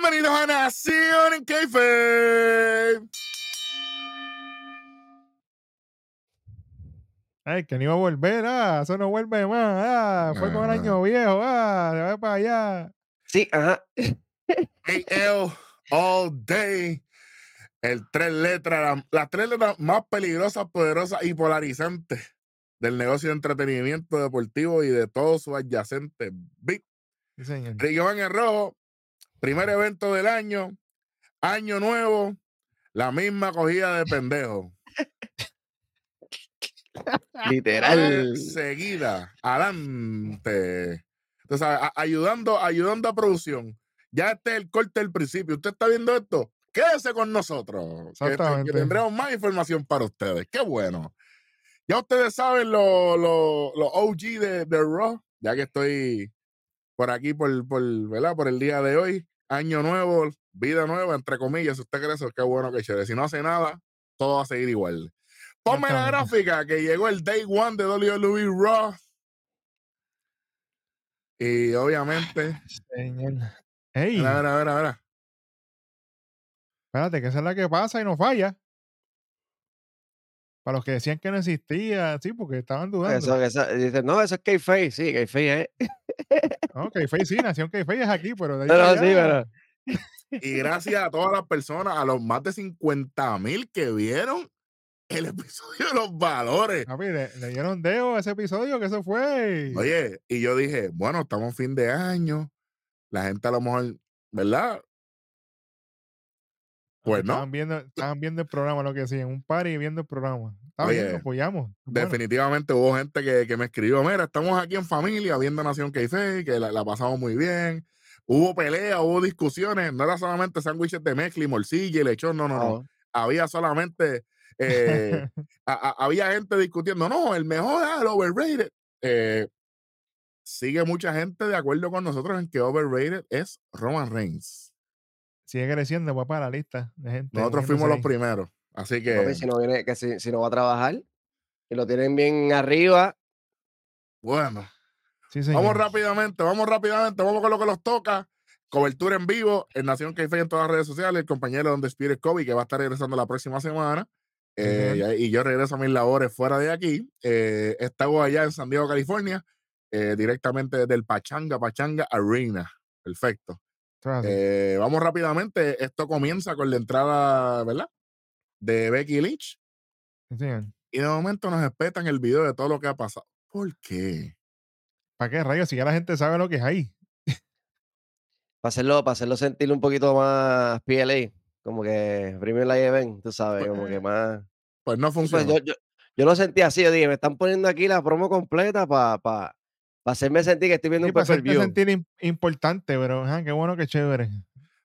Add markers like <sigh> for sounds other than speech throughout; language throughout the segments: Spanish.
Bienvenidos a Nación en Keife. Ay, que no iba a volver, ah, eso no vuelve más, ah, fue con el año viejo, ah, se va para allá. Sí, ajá. AL All Day. El tres letras, la- las tres letras más peligrosas, poderosas y polarizantes del negocio de entretenimiento deportivo y de todos sus adyacentes. Big Sí, señor. Ricky en el Rojo, primer evento del año, año nuevo, la misma cogida de pendejo. Literal. Seguida, adelante. Entonces, a- ayudando, ayudando a producción. Ya este es el corte del principio. ¿Usted está viendo esto? Quédese con nosotros. que- tendremos más información para ustedes. Qué bueno. Ya ustedes saben los lo, lo OG de, de Raw, ya que estoy por aquí por, por, ¿verdad? por el día de hoy. Año nuevo, vida nueva, entre comillas. Si usted cree eso, qué bueno que chévere. Si no hace nada, todo va a seguir igual. Ponme la gráfica que llegó el Day One de WWE Raw. Y obviamente, Señor. Ey, mira, mira, mira, mira. espérate, que esa es la que pasa y no falla. Para los que decían que no existía, sí, porque estaban dudando. Eso, eso, dice, no, eso es K-Face, sí, K-Face, ¿eh? Ok, Face sí, Nación es aquí, pero de ahí No, no, sí, pero. Y gracias a todas las personas, a los más de 50 mil que vieron el episodio de los valores. papi, le, le dieron dedo a ese episodio que eso fue. Oye, y yo dije, bueno, estamos fin de año. La gente a lo mejor, ¿verdad? Pues no. Estaban viendo, estaban viendo el programa, lo que decían, un party viendo el programa. Bien, Oye, lo apoyamos. Bueno, Definitivamente hubo gente que, que me escribió, mira, estamos aquí en familia viendo Nación Keife, que la, la pasamos muy bien. Hubo peleas, hubo discusiones, no era solamente sándwiches de mezcla y morcilla y lechón, no, no, no. Había solamente, eh, <laughs> a- a- había gente discutiendo, no, el mejor es el overrated. Eh, sigue mucha gente de acuerdo con nosotros en que overrated es Roman Reigns. Sigue creciendo, papá, la lista de gente. Nosotros fuimos los ahí. primeros, así que, papi, si no viene, que si, si no va a trabajar y lo tienen bien arriba, bueno. Sí, señor. Vamos rápidamente, vamos rápidamente, vamos con lo que nos toca. Cobertura en vivo en Nación Café en todas las redes sociales. El compañero Donde Spirit Kobe, que va a estar regresando la próxima semana. Eh, y, y yo regreso a mis labores fuera de aquí. Eh, estamos allá en San Diego, California, eh, directamente desde el Pachanga, Pachanga Arena. Perfecto. Eh, vamos rápidamente. Esto comienza con la entrada, ¿verdad? De Becky Lynch. Sí. Y de momento nos espetan el video de todo lo que ha pasado. ¿Por qué? ¿Para qué rayos? Si ya la gente sabe lo que es ahí. para hacerlo, para hacerlo sentir un poquito más PLA, como que Premier Live Event, tú sabes, Pues, como que más. Pues no pues, funciona. yo, yo, yo lo sentí así, yo dije, me están poniendo aquí la promo completa para pa, pa hacerme sentir que estoy viendo Sí, un para view. sentir im- importante, pero ajá, qué bueno, qué chévere.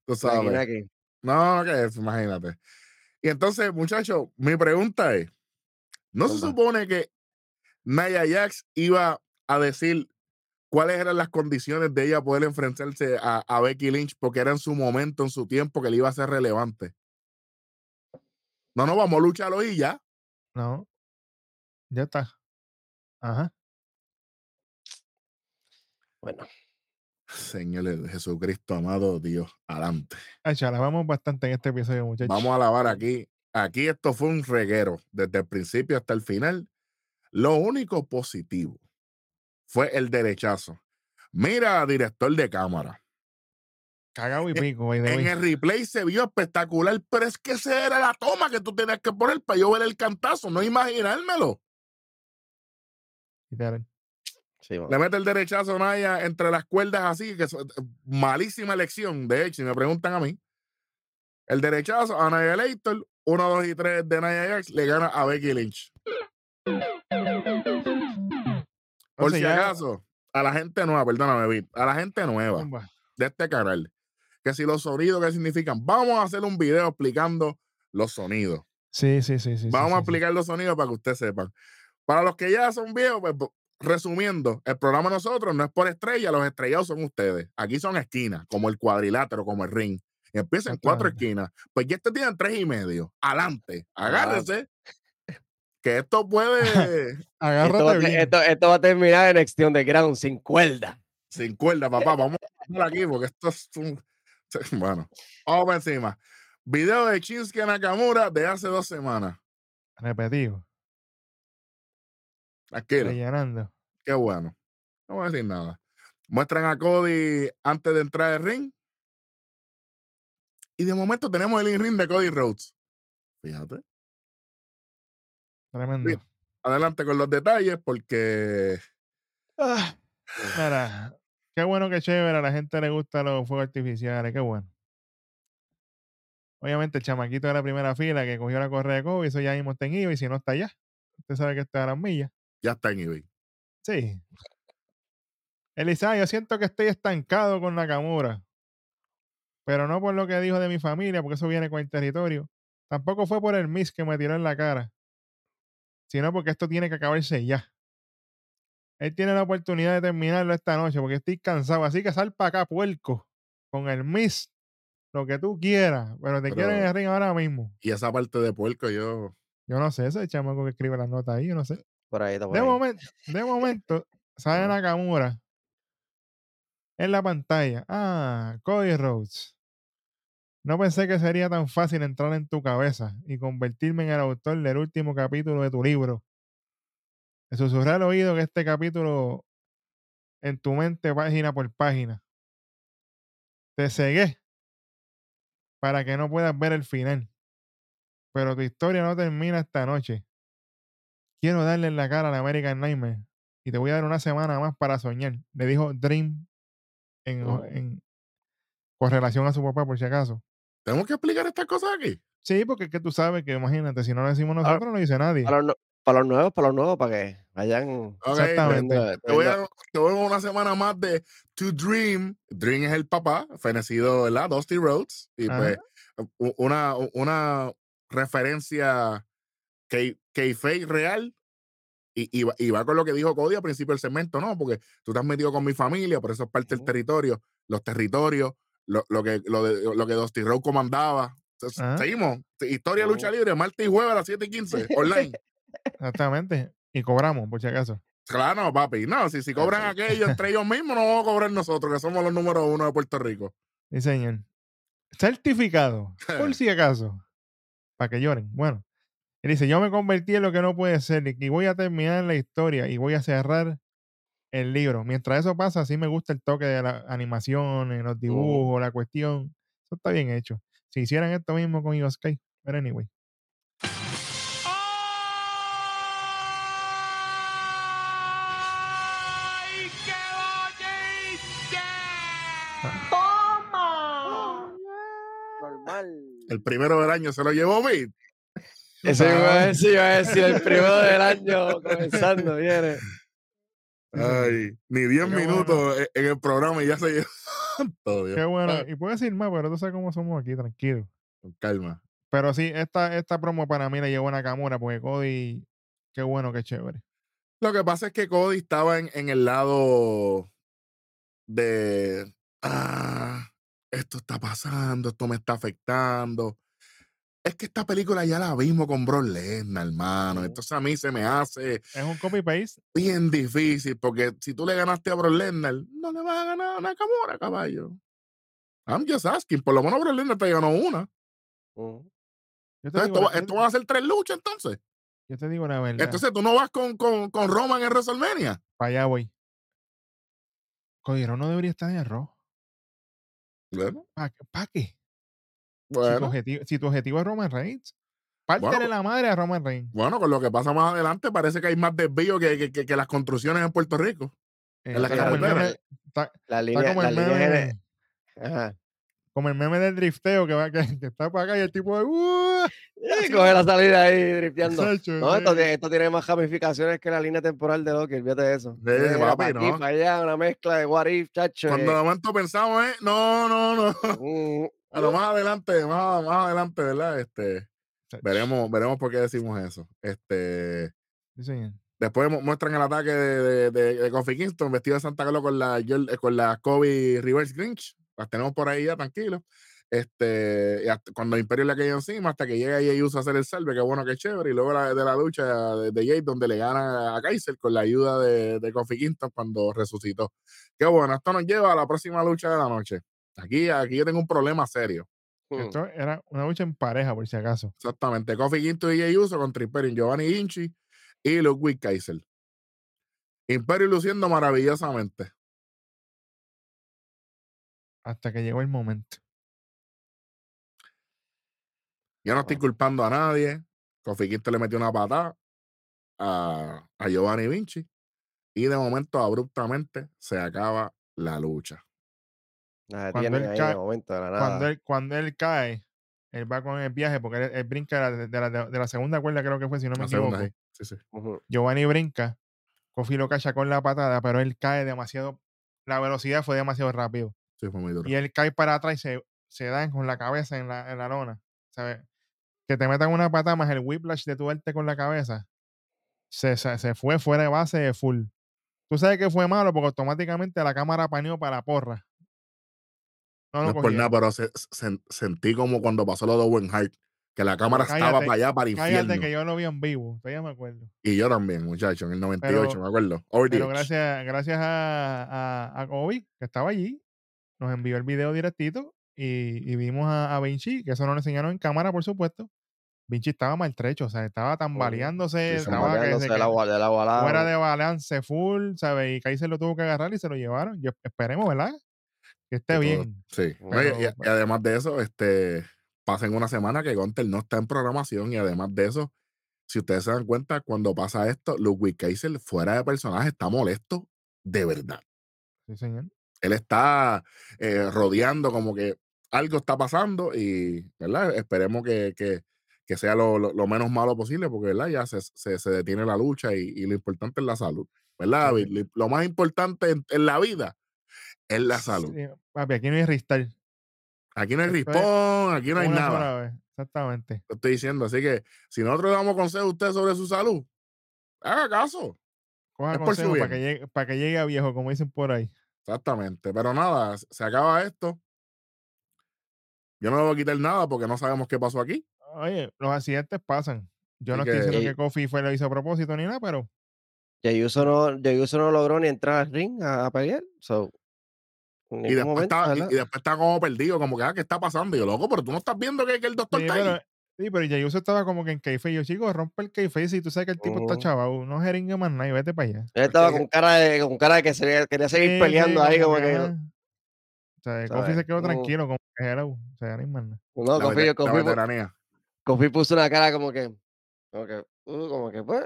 Tú sabes. No, que es, imagínate. Y entonces, muchachos, mi pregunta es: ¿no se supone que Naya Jax iba a decir cuáles eran las condiciones de ella poder enfrentarse a, a Becky Lynch porque era en su momento, en su tiempo, que le iba a ser relevante? No, no, vamos a lucharlo y ya. No. Ya está. Ajá. Bueno, Señor Jesucristo, amado Dios, adelante. Ay, chala, vamos bastante en este episodio, muchachos. Vamos a alabar aquí. Aquí esto fue un reguero, desde el principio hasta el final. Lo único positivo fue el derechazo. Mira, director de cámara. Cagado y en- pico, En way. el replay se vio espectacular, pero es que esa era la toma que tú tenías que poner para yo ver el cantazo, no imaginármelo. Literal. Sí. Le mete el derechazo a Naya entre las cuerdas así, que es malísima elección, de hecho, si me preguntan a mí. El derechazo a Naya Leighton, 1, 2 y 3 de Naya Jax, le gana a Becky Lynch. Por si acaso, a la gente nueva, perdóname, Vic, a la gente nueva de este canal, que si los sonidos, ¿qué significan? Vamos a hacer un video explicando los sonidos. Sí, sí, sí, sí. sí, Vamos a sí. explicar los sonidos para que ustedes sepan. Para los que ya son viejos, pues, resumiendo, el programa de nosotros no es por estrella, los estrellados son ustedes. Aquí son esquinas, como el cuadrilátero, como el ring. Y empieza en cuatro esquinas. Pues ya este tienen tres y medio. Adelante, agárrense. Que esto puede, <laughs> Esto, va Agárrate bien. esto, esto va a terminar en Extinction de Ground sin cuerda. sin cuerda, papá. Vamos a aquí porque esto es un. <laughs> Bueno, vamos para encima. Video de Shinsuke Nakamura de hace dos semanas. Repetido. Tranquilo. Rellenando. Qué bueno. No voy a decir nada. Muestran a Cody antes de entrar al ring. Y de momento tenemos el in-ring de Cody Rhodes. Fíjate. Tremendo. Adelante con los detalles porque. Ah, mira, qué bueno que chévere. A la gente le gustan los fuegos artificiales. Qué bueno. Obviamente el chamaquito de la primera fila que cogió la correa de Kobe, eso ya mismo está en eBay, si no está allá. Usted sabe que está a las millas. Ya está en eBay. Sí. Elisa, yo siento que estoy estancado con Nakamura. Pero no por lo que dijo de mi familia, porque eso viene con el territorio. Tampoco fue por el miss que me tiró en la cara. Sino porque esto tiene que acabarse ya. Él tiene la oportunidad de terminarlo esta noche porque estoy cansado. Así que sal para acá, puerco. Con el miss. Lo que tú quieras. Pero te quieren en el ring ahora mismo. Y esa parte de puerco, yo. Yo no sé, ese chamaco que escribe las notas ahí, yo no sé. Por ahí, está por De ahí. momento, de momento, sale. Nakamura en la pantalla. Ah, Cody Rhodes. No pensé que sería tan fácil entrar en tu cabeza y convertirme en el autor del último capítulo de tu libro. Me susurré al oído que este capítulo en tu mente página por página. Te cegué para que no puedas ver el final. Pero tu historia no termina esta noche. Quiero darle en la cara a la American Nightmare y te voy a dar una semana más para soñar. Le dijo Dream en, Oh. en correlación a su papá, por si acaso. ¿Tenemos que explicar estas cosas aquí? Sí, porque es que tú sabes que, imagínate, si no lo decimos Ah, nosotros, no lo dice nadie. Para los, nue- para los nuevos, para los nuevos, para que vayan Exactamente. viendo- Te voy, a, te voy a dar una semana más de To Dream. Dream es el papá, fenecido, ¿verdad? Dusty Rhodes. Y Ajá. pues, una, una referencia que fake real. Y, y, va- y va con lo que dijo Cody al principio del segmento, ¿no? Porque tú te has metido con mi familia, por eso es parte del territorio, los territorios, lo, lo que, lo, de, lo que Dusty Rhodes comandaba. Entonces, Ajá. Seguimos. Historia lucha Ujú. libre, martes y jueves a las 7 y 15, online. <laughs> Exactamente. Y cobramos, por si acaso. Claro, papi. No, si, si cobran aquellos entre ellos <laughs> mismos, no vamos a cobrar nosotros, que somos los números uno de Puerto Rico. Sí, señor. Certificado, por <laughs> si acaso. Para que lloren. Bueno. Él dice, yo me convertí en lo que no puede ser y voy a terminar la historia y voy a cerrar el libro. Mientras eso pasa, sí me gusta el toque de las animaciones, los dibujos, la cuestión. Eso está bien hecho. Si hicieran esto mismo con Sky, pero anyway. Normal. El primero del año se lo llevó Bit. Eso iba a decir, iba a decir el primero <laughs> del año comenzando, viene. Ay, ni 10 Qué minutos en el programa y ya se llevó. <laughs> Todo Dios. Qué bueno. Ah, Y puedo decir más, pero tú sabes cómo somos aquí, tranquilo. con calma. Pero sí, esta, esta promo para mí la llevó Nakamura porque Cody, qué bueno, qué chévere. Lo que pasa es que Cody estaba en, en el lado de. Ah, esto está pasando, esto me está afectando. Es que esta película ya la vimos con Brock Lesnar, hermano. Entonces a mí se me hace Es un copy-paste. bien difícil porque si tú le ganaste a Brock Lesnar, no le vas a ganar a Nakamura, caballo. I'm just asking. Por lo menos Brock Lesnar te ganó una. Te, Entonces, digo, esto, va- esto van a ser tres luchas entonces. yo te digo la verdad. Entonces tú no vas con, con, con Roman en WrestleMania. para allá voy. Cody Rhodes no debería estar en el Raw. Bueno, ¿Para qué? Si, tu objetivo, si tu objetivo es Roman Reigns, pártele Bueno, la madre a Roman Reigns. bueno, con lo que pasa más adelante parece que hay más desvío que, que, que- que las construcciones en Puerto Rico. Eh, en la está, como el carretera. meme, está- La está línea, como, la el línea meme, Ajá. como el meme del drifteo que, va, que, que está para acá y el tipo de... "Uh", Y coge la salida ahí drifteando. No, esto sí. tiene, esto tiene más ramificaciones que la línea temporal de Loki, olvídate de eso. Sí, Tiene papi, para aquí, no. para allá, una mezcla de what if, chacho. Cuando eh, de momento pensamos, eh, no, no, no. mm, Pero más adelante, más, más adelante, ¿verdad? Este, veremos, veremos por qué decimos eso. Este, Sí, señor. después mu- muestran el ataque de, de, de, de Kofi Kingston vestido de Santa Claus con la, Jor- con la Kobe Reverse Grinch. Las tenemos por ahí ya, tranquilos. Este, cuando Imperio le cayó encima, hasta que llega Jey Uso a hacer el salve, que bueno, que chévere. Y luego la- de la lucha de, de Jay, donde le gana a Kaiser con la ayuda de, de Kofi Kingston cuando resucitó. Qué bueno, esto nos lleva a la próxima lucha de la noche. Aquí, aquí yo tengo un problema serio. Hmm. Esto era una lucha en pareja, por si acaso. Exactamente. Kofi Quinto y Jey Uso contra Imperium, Giovanni Vinci y Ludwig Kaiser. Imperio luciendo maravillosamente. Hasta que llegó el momento. Yo no estoy culpando a nadie. Kofi Quinto le metió una patada a, a Giovanni Vinci y de momento abruptamente se acaba la lucha. Cuando él cae- momento, Cuando él, cuando él cae, él va con el viaje, porque él, él brinca de la, de, la, de la segunda cuerda, creo que fue, si no me La equivoco. sí, sí. Giovanni brinca, Kofi lo cacha con la patada, pero él cae demasiado, la velocidad fue demasiado rápido. Sí, fue muy duro. Y él cae para atrás y se, se da con la cabeza en la, en la lona. ¿sabes? Que te metan una patada más el whiplash de tu verte con la cabeza. Se, se, se fue fuera de base de full. Tú sabes que fue malo porque automáticamente la cámara paneó para la porra. No No es por nada, pero se- se- sentí como cuando pasó lo de Owen Hart, que la cámara estaba para allá, para el Cállate infierno. que yo lo vi en vivo, todavía me acuerdo. Y yo también, muchacho, en el 98, Pero- me acuerdo. Over Pero gracias, gracias a, a, a Kobe, que estaba allí, nos envió el video directito y, y vimos a, a Vinci, que eso no lo enseñaron en cámara, por supuesto. Vinci estaba maltrecho, o sea, estaba tambaleándose, Sí, estaba que se fuera de balance full, ¿sabes? Y Kaiser lo tuvo que agarrar y se lo llevaron. Yo esperemos, ¿verdad? Que esté bien. Sí. No, y- Pero- y, y además de eso, este, pasen una semana que Gunter no está en programación y además de eso, si ustedes se dan cuenta, cuando pasa esto, Ludwig Kaiser fuera de personaje está molesto de verdad. Sí, señor. Él está eh, rodeando como que algo está pasando y, ¿verdad? Esperemos que, que- que sea lo, lo- lo menos malo posible porque, ¿verdad? Ya se, se- se detiene la lucha y, y lo importante es la salud, ¿verdad, Sí, David? Lo- Lo más importante en, en la vida es la salud. Sí, papi, aquí no hay ristal. Aquí no hay rispón, aquí no hay nada. Exactamente. Lo estoy diciendo. Así que si nosotros le damos consejo a usted sobre su salud, haga caso. Coja Es por su para que, bien. llegue, para que llegue a viejo, como dicen por ahí. Exactamente. Pero nada, se acaba esto. Yo no le voy a quitar nada porque no sabemos qué pasó aquí. Oye, los accidentes pasan. Yo Así no estoy que- diciendo Ey. que Kofi fue lo hizo a propósito ni nada, pero Jey Uso no, no logró ni entrar al ring a, a pelear. So, Y después, momento, está, y, y después está como perdido, como que, ah, ¿qué está pasando? Y yo, loco, pero tú no estás viendo que, que el doctor sí, está ahí. pero, sí, pero Jey Uso estaba como que en kayfabe. Yo, chico, rompe el kayfabe si tú sabes que el tipo está chaval. No jeringue más nada y vete para allá. Él estaba con cara de, con cara de que se, quería seguir Sí, peleando sí, ahí, como que. O sea, Kofi ¿sabes? se quedó tranquilo, como que hello. O sea, no hay más nada. No, pu- veteranía. Kofi puso una cara como que. Como que, uh, como que, pues.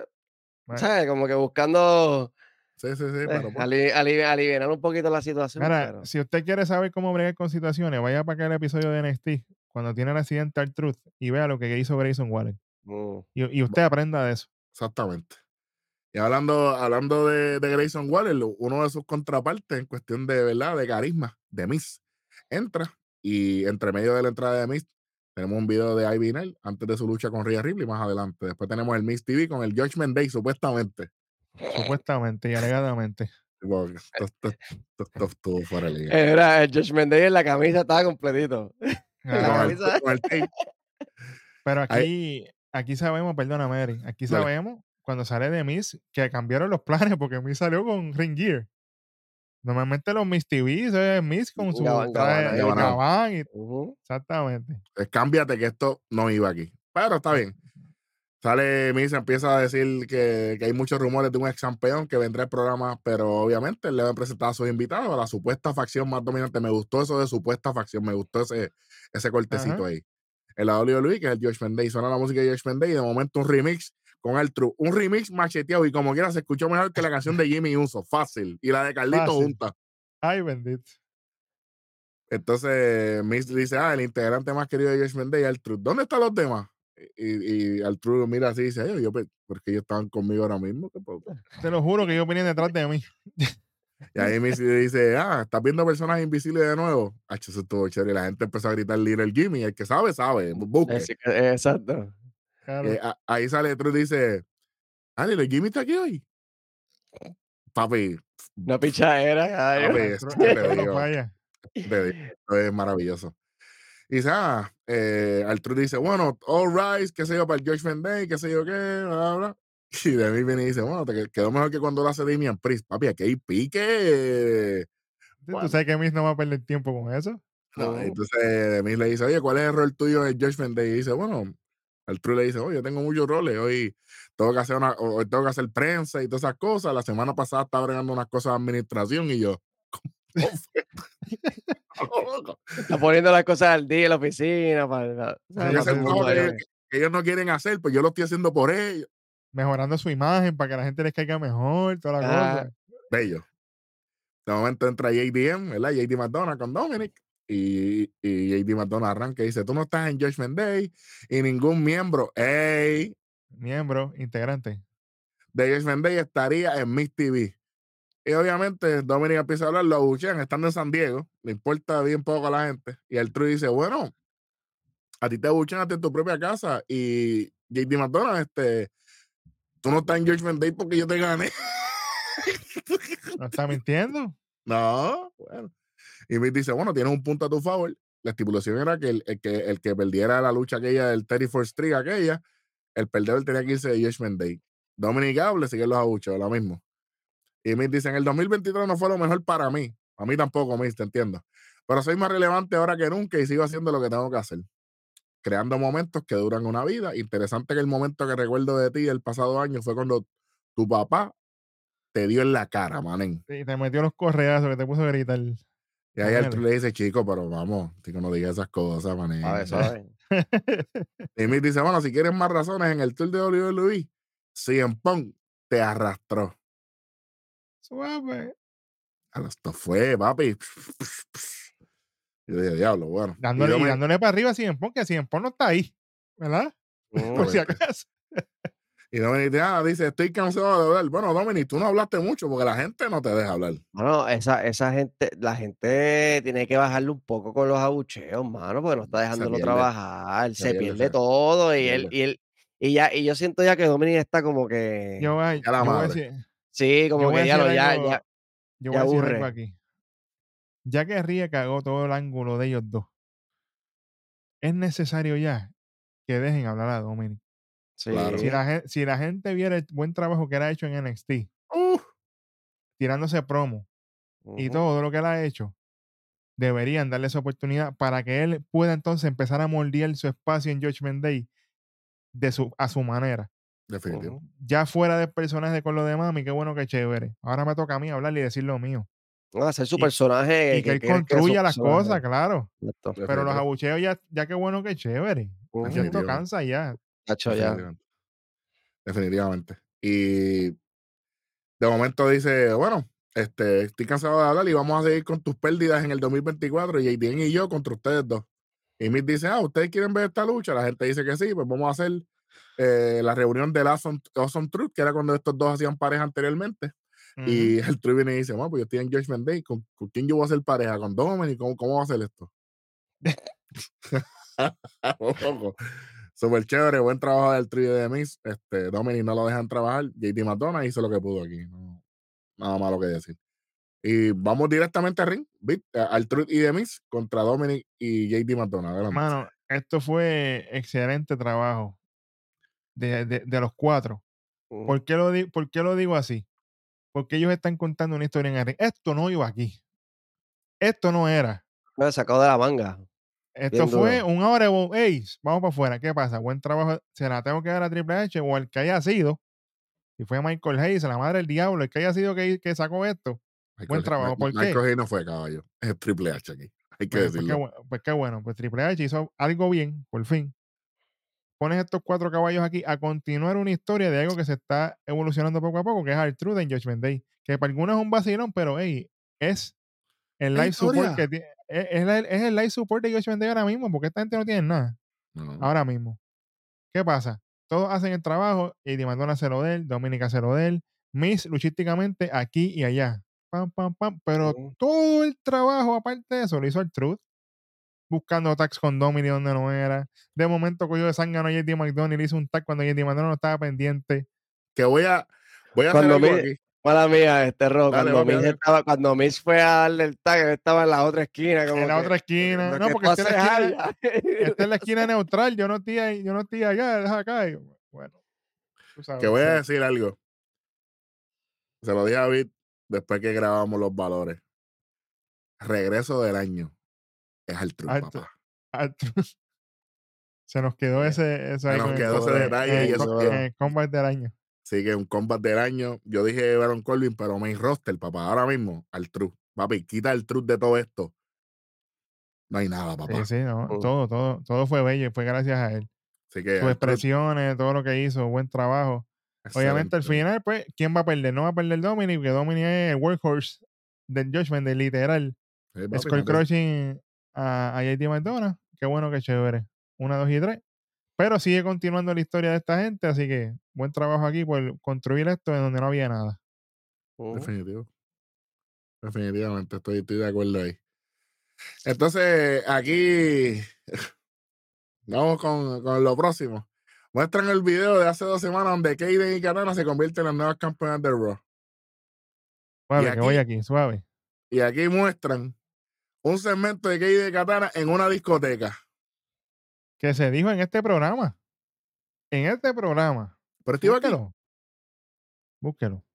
Bueno. ¿Sabes? Como que buscando Sí, sí, sí. eh, pero, pues, ali- ali- aliviar un poquito la situación. Mira, pero- si usted quiere saber cómo bregar con situaciones, vaya para aquel episodio de NXT, cuando tiene el accidente al Truth, y vea lo que hizo Grayson Waller. Mm. Y, y usted aprenda de eso. Exactamente. Y hablando, hablando de, de Grayson Waller, uno de sus contrapartes en cuestión de verdad, de carisma, de Miss, entra y entre medio de la entrada de Miss tenemos un video de Ivy Nell antes de su lucha con Rhea Ripley más adelante. Después tenemos el Miss TV con el Judgment Day, supuestamente. Supuestamente y alegadamente. Esto, esto estuvo fuera de liga. Era el Judgment Day en la camisa estaba completito. <laughs> Ah, camisa. pero aquí, aquí sabemos, perdona, Mary, aquí sabemos cuando sale de Miss que cambiaron los planes porque Miss salió con Ring Gear. Normalmente los Miss TV es Miss con su traje y- Ujú. exactamente. pues, cámbiate que esto no iba aquí. Pero está bien. Sale Miss, empieza a decir que, que hay muchos rumores de un ex campeón que vendrá al programa, pero obviamente le va a presentar a sus invitados, a la supuesta facción más dominante. Me gustó eso de supuesta facción, me gustó ese, ese cortecito Ajá. ahí. El WWE, que es el George Day, suena la música de George Day y de momento un remix con el True. Un remix macheteado y como quiera se escuchó mejor que la canción de Jimmy Uso, fácil. Y la de Carlito Fácil. junta. Ay, bendito. Entonces Miss dice, ah, el integrante más querido de George Day es el True. ¿Dónde están los demás? Y, y al True mira así y dice, "Ay, yo, pe- porque ellos estaban conmigo ahora mismo. ¿qué pasó?". Te lo juro que ellos venían detrás de mí. <laughs> Y ahí Miss dice, ah, ¿estás viendo personas invisibles de nuevo? Ah, eso estuvo chévere. Y la gente empezó a gritar Little Jimmy. El que sabe, sabe. Busque. Exacto. Claro. Eh, a- ahí sale True y dice, ah, Little Jimmy está aquí hoy. Papi, Una pichadera, papi, eso te <laughs> digo. Te digo, es maravilloso. Y dice, ah, eh, Arturo dice, bueno, all rise, qué sé yo, para el George Day, qué sé yo qué, bla, bla. <laughs> Y mí viene y dice, bueno, te qued- quedó mejor que cuando lo hace Damian Priest. Papi, aquí hay pique. Sí, Tú sabes que Miss no va a perder tiempo con eso. No, Ujú. entonces Miz le dice, oye, ¿cuál es el rol tuyo en Judgment Day? Y dice, bueno, True le dice, oye, yo tengo muchos roles, hoy tengo que hacer una, hoy tengo que hacer prensa y todas esas cosas. La semana pasada estaba bregando unas cosas de administración y yo, <laughs> ¿cómo fue? <laughs> Está poniendo las cosas al día en la oficina. Para, para- Sí, para Y ese sí, todo el trabajo mundo que, ellos- que ellos no quieren hacer, pues yo lo estoy haciendo por ellos. Mejorando su imagen para que la gente les caiga mejor, toda la Ah. cosa. Bello. De momento entra JDM, ¿verdad? JD McDonough con Dominic. Y, y JD McDonough arranca y dice, tú no estás en Judgment Day y ningún miembro, ey, Miembro, integrante. de Judgment Day estaría en Miss TV. Y obviamente Dominic empieza a hablar, lo abuchean, estando en San Diego, le importa bien poco a la gente. Y el True dice, bueno, a ti te abuchean hasta en tu propia casa. Y JD McDonough, este, tú no estás en Judgment Day porque yo te gané. ¿No está mintiendo? <laughs> No, bueno. Y Miz dice, bueno, tienes un punto a tu favor. La estipulación era que el, el que el que perdiera la lucha aquella del 34th Street, aquella, el perdedor tenía que irse de Judgment Day. Dominic Gable sigue los abucheos, lo mismo. Y Miz dice, en el 2023 no fue lo mejor para mí. A mí tampoco, Miz, te entiendo. Pero soy más relevante ahora que nunca y sigo haciendo lo que tengo que hacer. Creando momentos que duran una vida. Interesante que el momento que recuerdo de ti el pasado año fue cuando tu papá te dio en la cara, manen. Y te metió los correazos que te puso a gritar. Y ahí otro le dice, chico, pero vamos, chico, no digas esas cosas, mané. Suave, suave. <laughs> Y Miz dice, bueno, si quieres más razones, en el tour de WWE, CM Punk te arrastró. Suave. A lo- Esto fue, papi. Yo dije, diablo, bueno. Dándole, y Dominic- dándole para arriba a Cien que Cien Pong no está ahí. ¿Verdad? <laughs> Por si acaso. <laughs> Y Dominic ah, dice, estoy cansado de hablar. Bueno, Dominic, tú no hablaste mucho porque la gente no te deja hablar. Bueno, esa, esa gente, la gente tiene que bajarle un poco con los abucheos, mano, porque no está dejándolo pierde, trabajar, se se pierde, pierde se- todo y se él, pierde. y él, y ya, y yo siento ya que Dominic está como que, Yo, voy- Ya la yo voy a madre. decir, sí, como que ya, ya, algo- ya, yo ya voy a decir algo aquí. Ya que Ría cagó todo el ángulo de ellos dos, es necesario ya que dejen hablar a Dominic. sí, Claro. Si la, si la gente viera el buen trabajo que él ha hecho en NXT, tirándose promo y todo lo que él ha hecho, deberían darle esa oportunidad para que él pueda entonces empezar a moldear su espacio en Judgment Day de su, a su manera. Definitivo. Ya fuera del personaje con lo de mami, qué bueno que chévere. Ahora me toca a mí hablar y decir lo mío. Hacer su Y- personaje. y que él construya las personaje. cosas, claro. Exacto. Pero los abucheos ya, ya qué bueno que chévere. Ya esto cansa ya. Tacho, ya. definitivamente. Y de momento dice, bueno, este, estoy cansado de hablar y vamos a seguir con tus pérdidas en el 2024 y JDN y yo contra ustedes dos. Y Miz dice, ah, ¿ustedes quieren ver esta lucha? La gente dice que sí, pues vamos a hacer eh, la reunión del awesome, Awesome Truth, que era cuando estos dos hacían pareja anteriormente. Y <laughs> el Truth viene y dice, bueno, pues yo estoy en Judgment Day, ¿con, con quién yo voy a hacer pareja? ¿Con Dominic? ¿Cómo, cómo va a hacer esto? <laughs> Súper chévere, buen trabajo del trío de Miss. Este, Dominic no lo dejan trabajar. JD McDonough hizo lo que pudo aquí. no- nada malo que decir. Y vamos directamente al ring, a- al Truth y de Miss contra Dominic y JD McDonough. Adelante. Mano, esto fue excelente trabajo de, de- de los cuatro. Ujú. ¿Por qué, lo di- ¿Por qué lo digo así? Porque ellos están contando una historia en el ring. Esto no iba aquí. Esto no era. Me he sacado de la manga. Esto Bien fue duro. un hora de bo- ey, vamos para afuera. ¿Qué pasa? Buen trabajo. Se la tengo que dar a Triple H o el que haya sido. Si fue Michael Hayes, la madre del diablo, el que haya sido que, que sacó esto. Michael- buen trabajo, Mi- ¿por qué? Michael Hay no fue caballo. Es Triple H aquí. Hay que Pues, pues qué, decirlo. pues qué bueno. Pues Triple H hizo algo bien, por fin. Pones estos cuatro caballos aquí a continuar una historia de algo que se está evolucionando poco a poco, que es Artrude en Judgment Day. Que para algunos es un vacilón, pero hey, es el live support que tiene. Es, es el, es el live support de Judgment Day ahora mismo, porque esta gente no tiene nada. No. ahora mismo. ¿Qué pasa? Todos hacen el trabajo, y Madonna hace lo de él, Dominica hace lo de él, Miss luchísticamente aquí y allá. Pam, pam, pam. Pero todo el trabajo, aparte de eso, lo hizo el Truth. Buscando tags con Dominic donde no era. De momento cogió de zángano a JD McDonald y hizo un tag cuando JD McDonald no estaba pendiente. Que voy a, voy a hacer Cuando algo mi- aquí. Mala mía, este rojo. Dale, Cuando estaba, cuando Miz fue a darle el tag, él estaba en la otra esquina. Como en la que, otra esquina. "Lo No, que porque tú esta es la esquina, allá". esta es la <laughs> esquina neutral. Yo no estoy ahí, yo no estoy allá, deja acá. Y bueno, tú sabes. Que voy a decir algo. Se lo dije a David después que grabamos los valores. Regreso del año. Es Artruth. papá. <laughs> Se nos quedó Yeah. ese, eso Se nos quedó ese detalle en y eso el combat del año. Así que un combat del año. Yo dije Baron Corbin, pero main roster, papá. Ahora mismo, Artruth. Papi, quita el truth de todo esto. No hay nada, papá. Sí, sí, no, todo, todo, todo fue bello y fue gracias a él. Así que Sus expresiones, todo lo que hizo, buen trabajo. Obviamente al final, pues, ¿quién va a perder? No va a perder Dominic, porque Dominic es el workhorse del Judgment, de literal. Sí, papi, Skull no te- Crushing a, a JD McDonough. Qué bueno, qué chévere. Una, dos y tres. Pero sigue continuando la historia de esta gente, así que buen trabajo aquí por construir esto en donde no había nada. Ujú. Definitivo. Definitivamente, estoy, estoy de acuerdo ahí. Entonces, aquí <laughs> vamos con, con lo próximo. Muestran el video de hace dos semanas donde Kaden y Katana se convierten en las nuevas campeonas del Raw. Suave, Y que voy aquí, suave. Y aquí muestran un segmento de Kaden y Katana en una discoteca. Que se dijo en este programa. En este programa. Pero estoy aquí. Búsquelo. Búsquelo.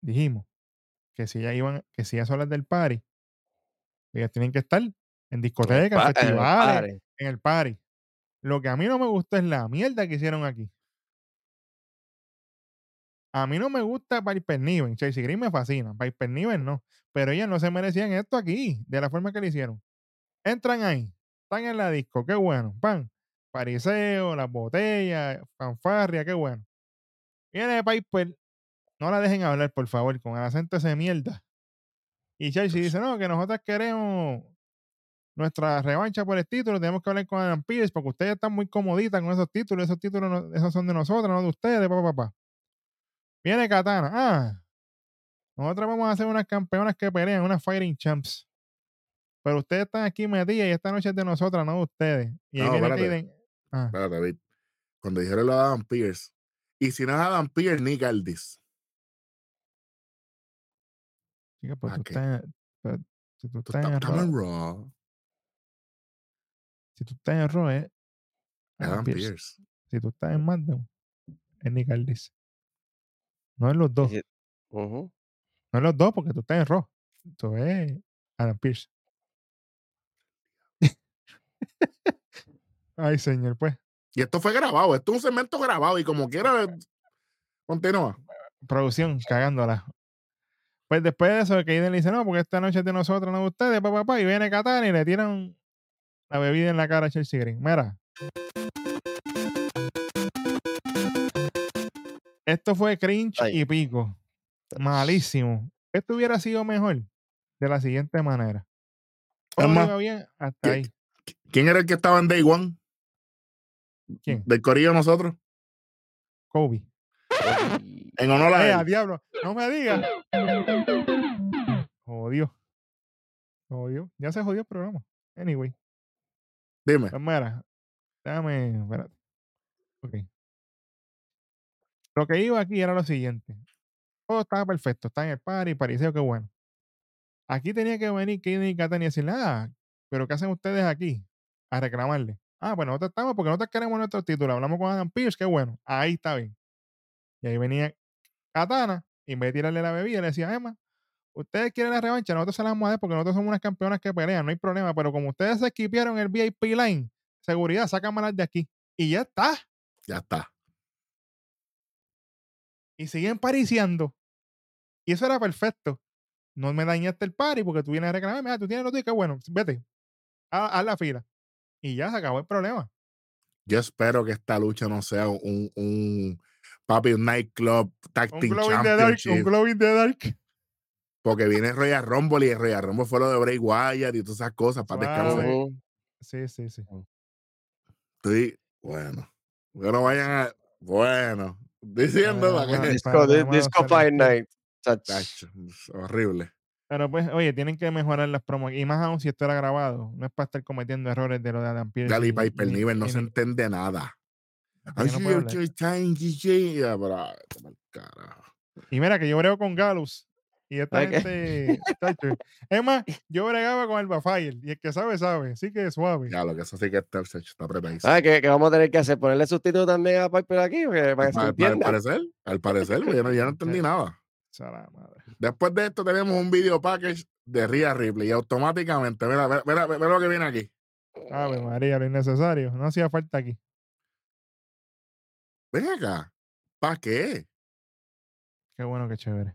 Dijimos que si ya iban, que si ya son las del party, ellas tienen que estar en discotecas, en en el festivales, party. en el party. Lo que a mí no me gustó es la mierda que hicieron aquí. A mí no me gusta Piper Niven. Chelsea Green me fascina. Piper Niven no. Pero ellas no se merecían esto aquí, de la forma que lo hicieron. Entran ahí, están en la disco, qué bueno. Pan, pariseo, las botellas, fanfarria, qué bueno. Viene Piper, no la dejen hablar, por favor, con el acento ese mierda. Y Chelsea dice, no, que nosotros queremos nuestra revancha por el título, tenemos que hablar con Adam Pearce porque ustedes están muy comoditas con esos títulos, esos títulos esos son de nosotros, no de ustedes, papá, papá. Viene Katana, ah, nosotros vamos a hacer unas campeonas que pelean, unas fighting champs. Pero ustedes están aquí metidas y esta noche es de nosotras, no de ustedes. Y ahí No, viene espérate. Kaden, ah, Espérate, David. Cuando dijeron lo de Adam Pierce. Y si no es Adam Pierce, Nick Aldis. chica, pues pero si tú Tú estás estás, en Raw, si tú estás en Raw, es Adam Adam. Pierce. Si tú estás en SmackDown, es Nick Aldis. No es los dos. No es los dos porque tú estás en Raw. Tú es Adam Pierce. <laughs> Ay, señor, pues. Y esto fue grabado. Esto es un segmento grabado. Y como quiera, continúa. Producción, cagándola. Pues después de eso, Kaiden le dice, no, porque esta noche es de nosotros, no de ustedes, papá, papá. Y viene Katana y le tiran la bebida en la cara a Chelsea Green. Mira. Esto fue cringe Ay. y pico. Malísimo. Esto hubiera sido mejor de la siguiente manera. Todo iba bien hasta ¿qué- ahí. ¿Quién era el que estaba en Day One? ¿Quién? Del corillo nosotros. Kobe. En honor a Eh, él. diablo, no me digas. Jodió. Jodió. Ya se jodió el programa. Anyway. Dime. Pues mira, déjame. Espérate. Ok. Lo que iba aquí era lo siguiente. Todo estaba perfecto. Está en el party, pariseo, qué bueno. Aquí tenía que venir Kaden y Katani y decirle, ah, pero ¿qué hacen ustedes aquí? A reclamarle. Ah, pues nosotros estamos porque nosotros queremos nuestros títulos. Hablamos con Adam Pierce, qué bueno. Ahí está bien. Y ahí venía Katana y en vez de tirarle la bebida, le decía, Emma, ustedes quieren la revancha, nosotros se la vamos a dar porque nosotros somos unas campeonas que pelean, no hay problema. Pero como ustedes se esquipearon el VIP line, seguridad, sácamelas de aquí. Y ya está. Ya está. Y siguen pariciando. Y eso era perfecto. No me dañaste el party porque tú vienes a reclamarme. Ah, tú tienes lo tuyo, qué bueno. Vete. Haz, haz la fila. Y ya se acabó el problema. Yo espero que esta lucha no sea un, un papi, un nightclub tag Un team glow in the dark. Un championship. glow in the dark. Porque viene Royal Rumble y el Royal Rumble fue lo de Bray Wyatt y todas esas cosas para descansar. Sí, sí, sí. Estoy, bueno. Que no vayan a. Bueno. Diciendo Bueno, la bueno, que. Disco, disco hacer Fight. Night. Horrible. Pero pues, oye, tienen que mejorar las promos. Y más aún si esto era grabado. No es para estar cometiendo errores de lo de Adam Pierce. Gali Piper Niven no se entiende nada. Y mira que yo brego con Galus. Y esta Ok. gente. Es más, <laughs> yo bregaba con Alba Fire. Y el que sabe, sabe. Así que suave. Ya, lo que eso sí que está, está apretadísimo. Ah, ¿qué, qué vamos a tener que hacer? ¿Ponerle subtítulos también a Piper aquí? Porque, para que se Al, parecer, al parecer, güey, yo no, yo no entendí <laughs> nada. Después de esto tenemos un video package de Rhea Ripley y automáticamente, mira, mira, mira, mira lo que viene aquí. Ave María, lo innecesario. No hacía falta aquí. Ven acá. ¿Para qué? Qué bueno, qué chévere.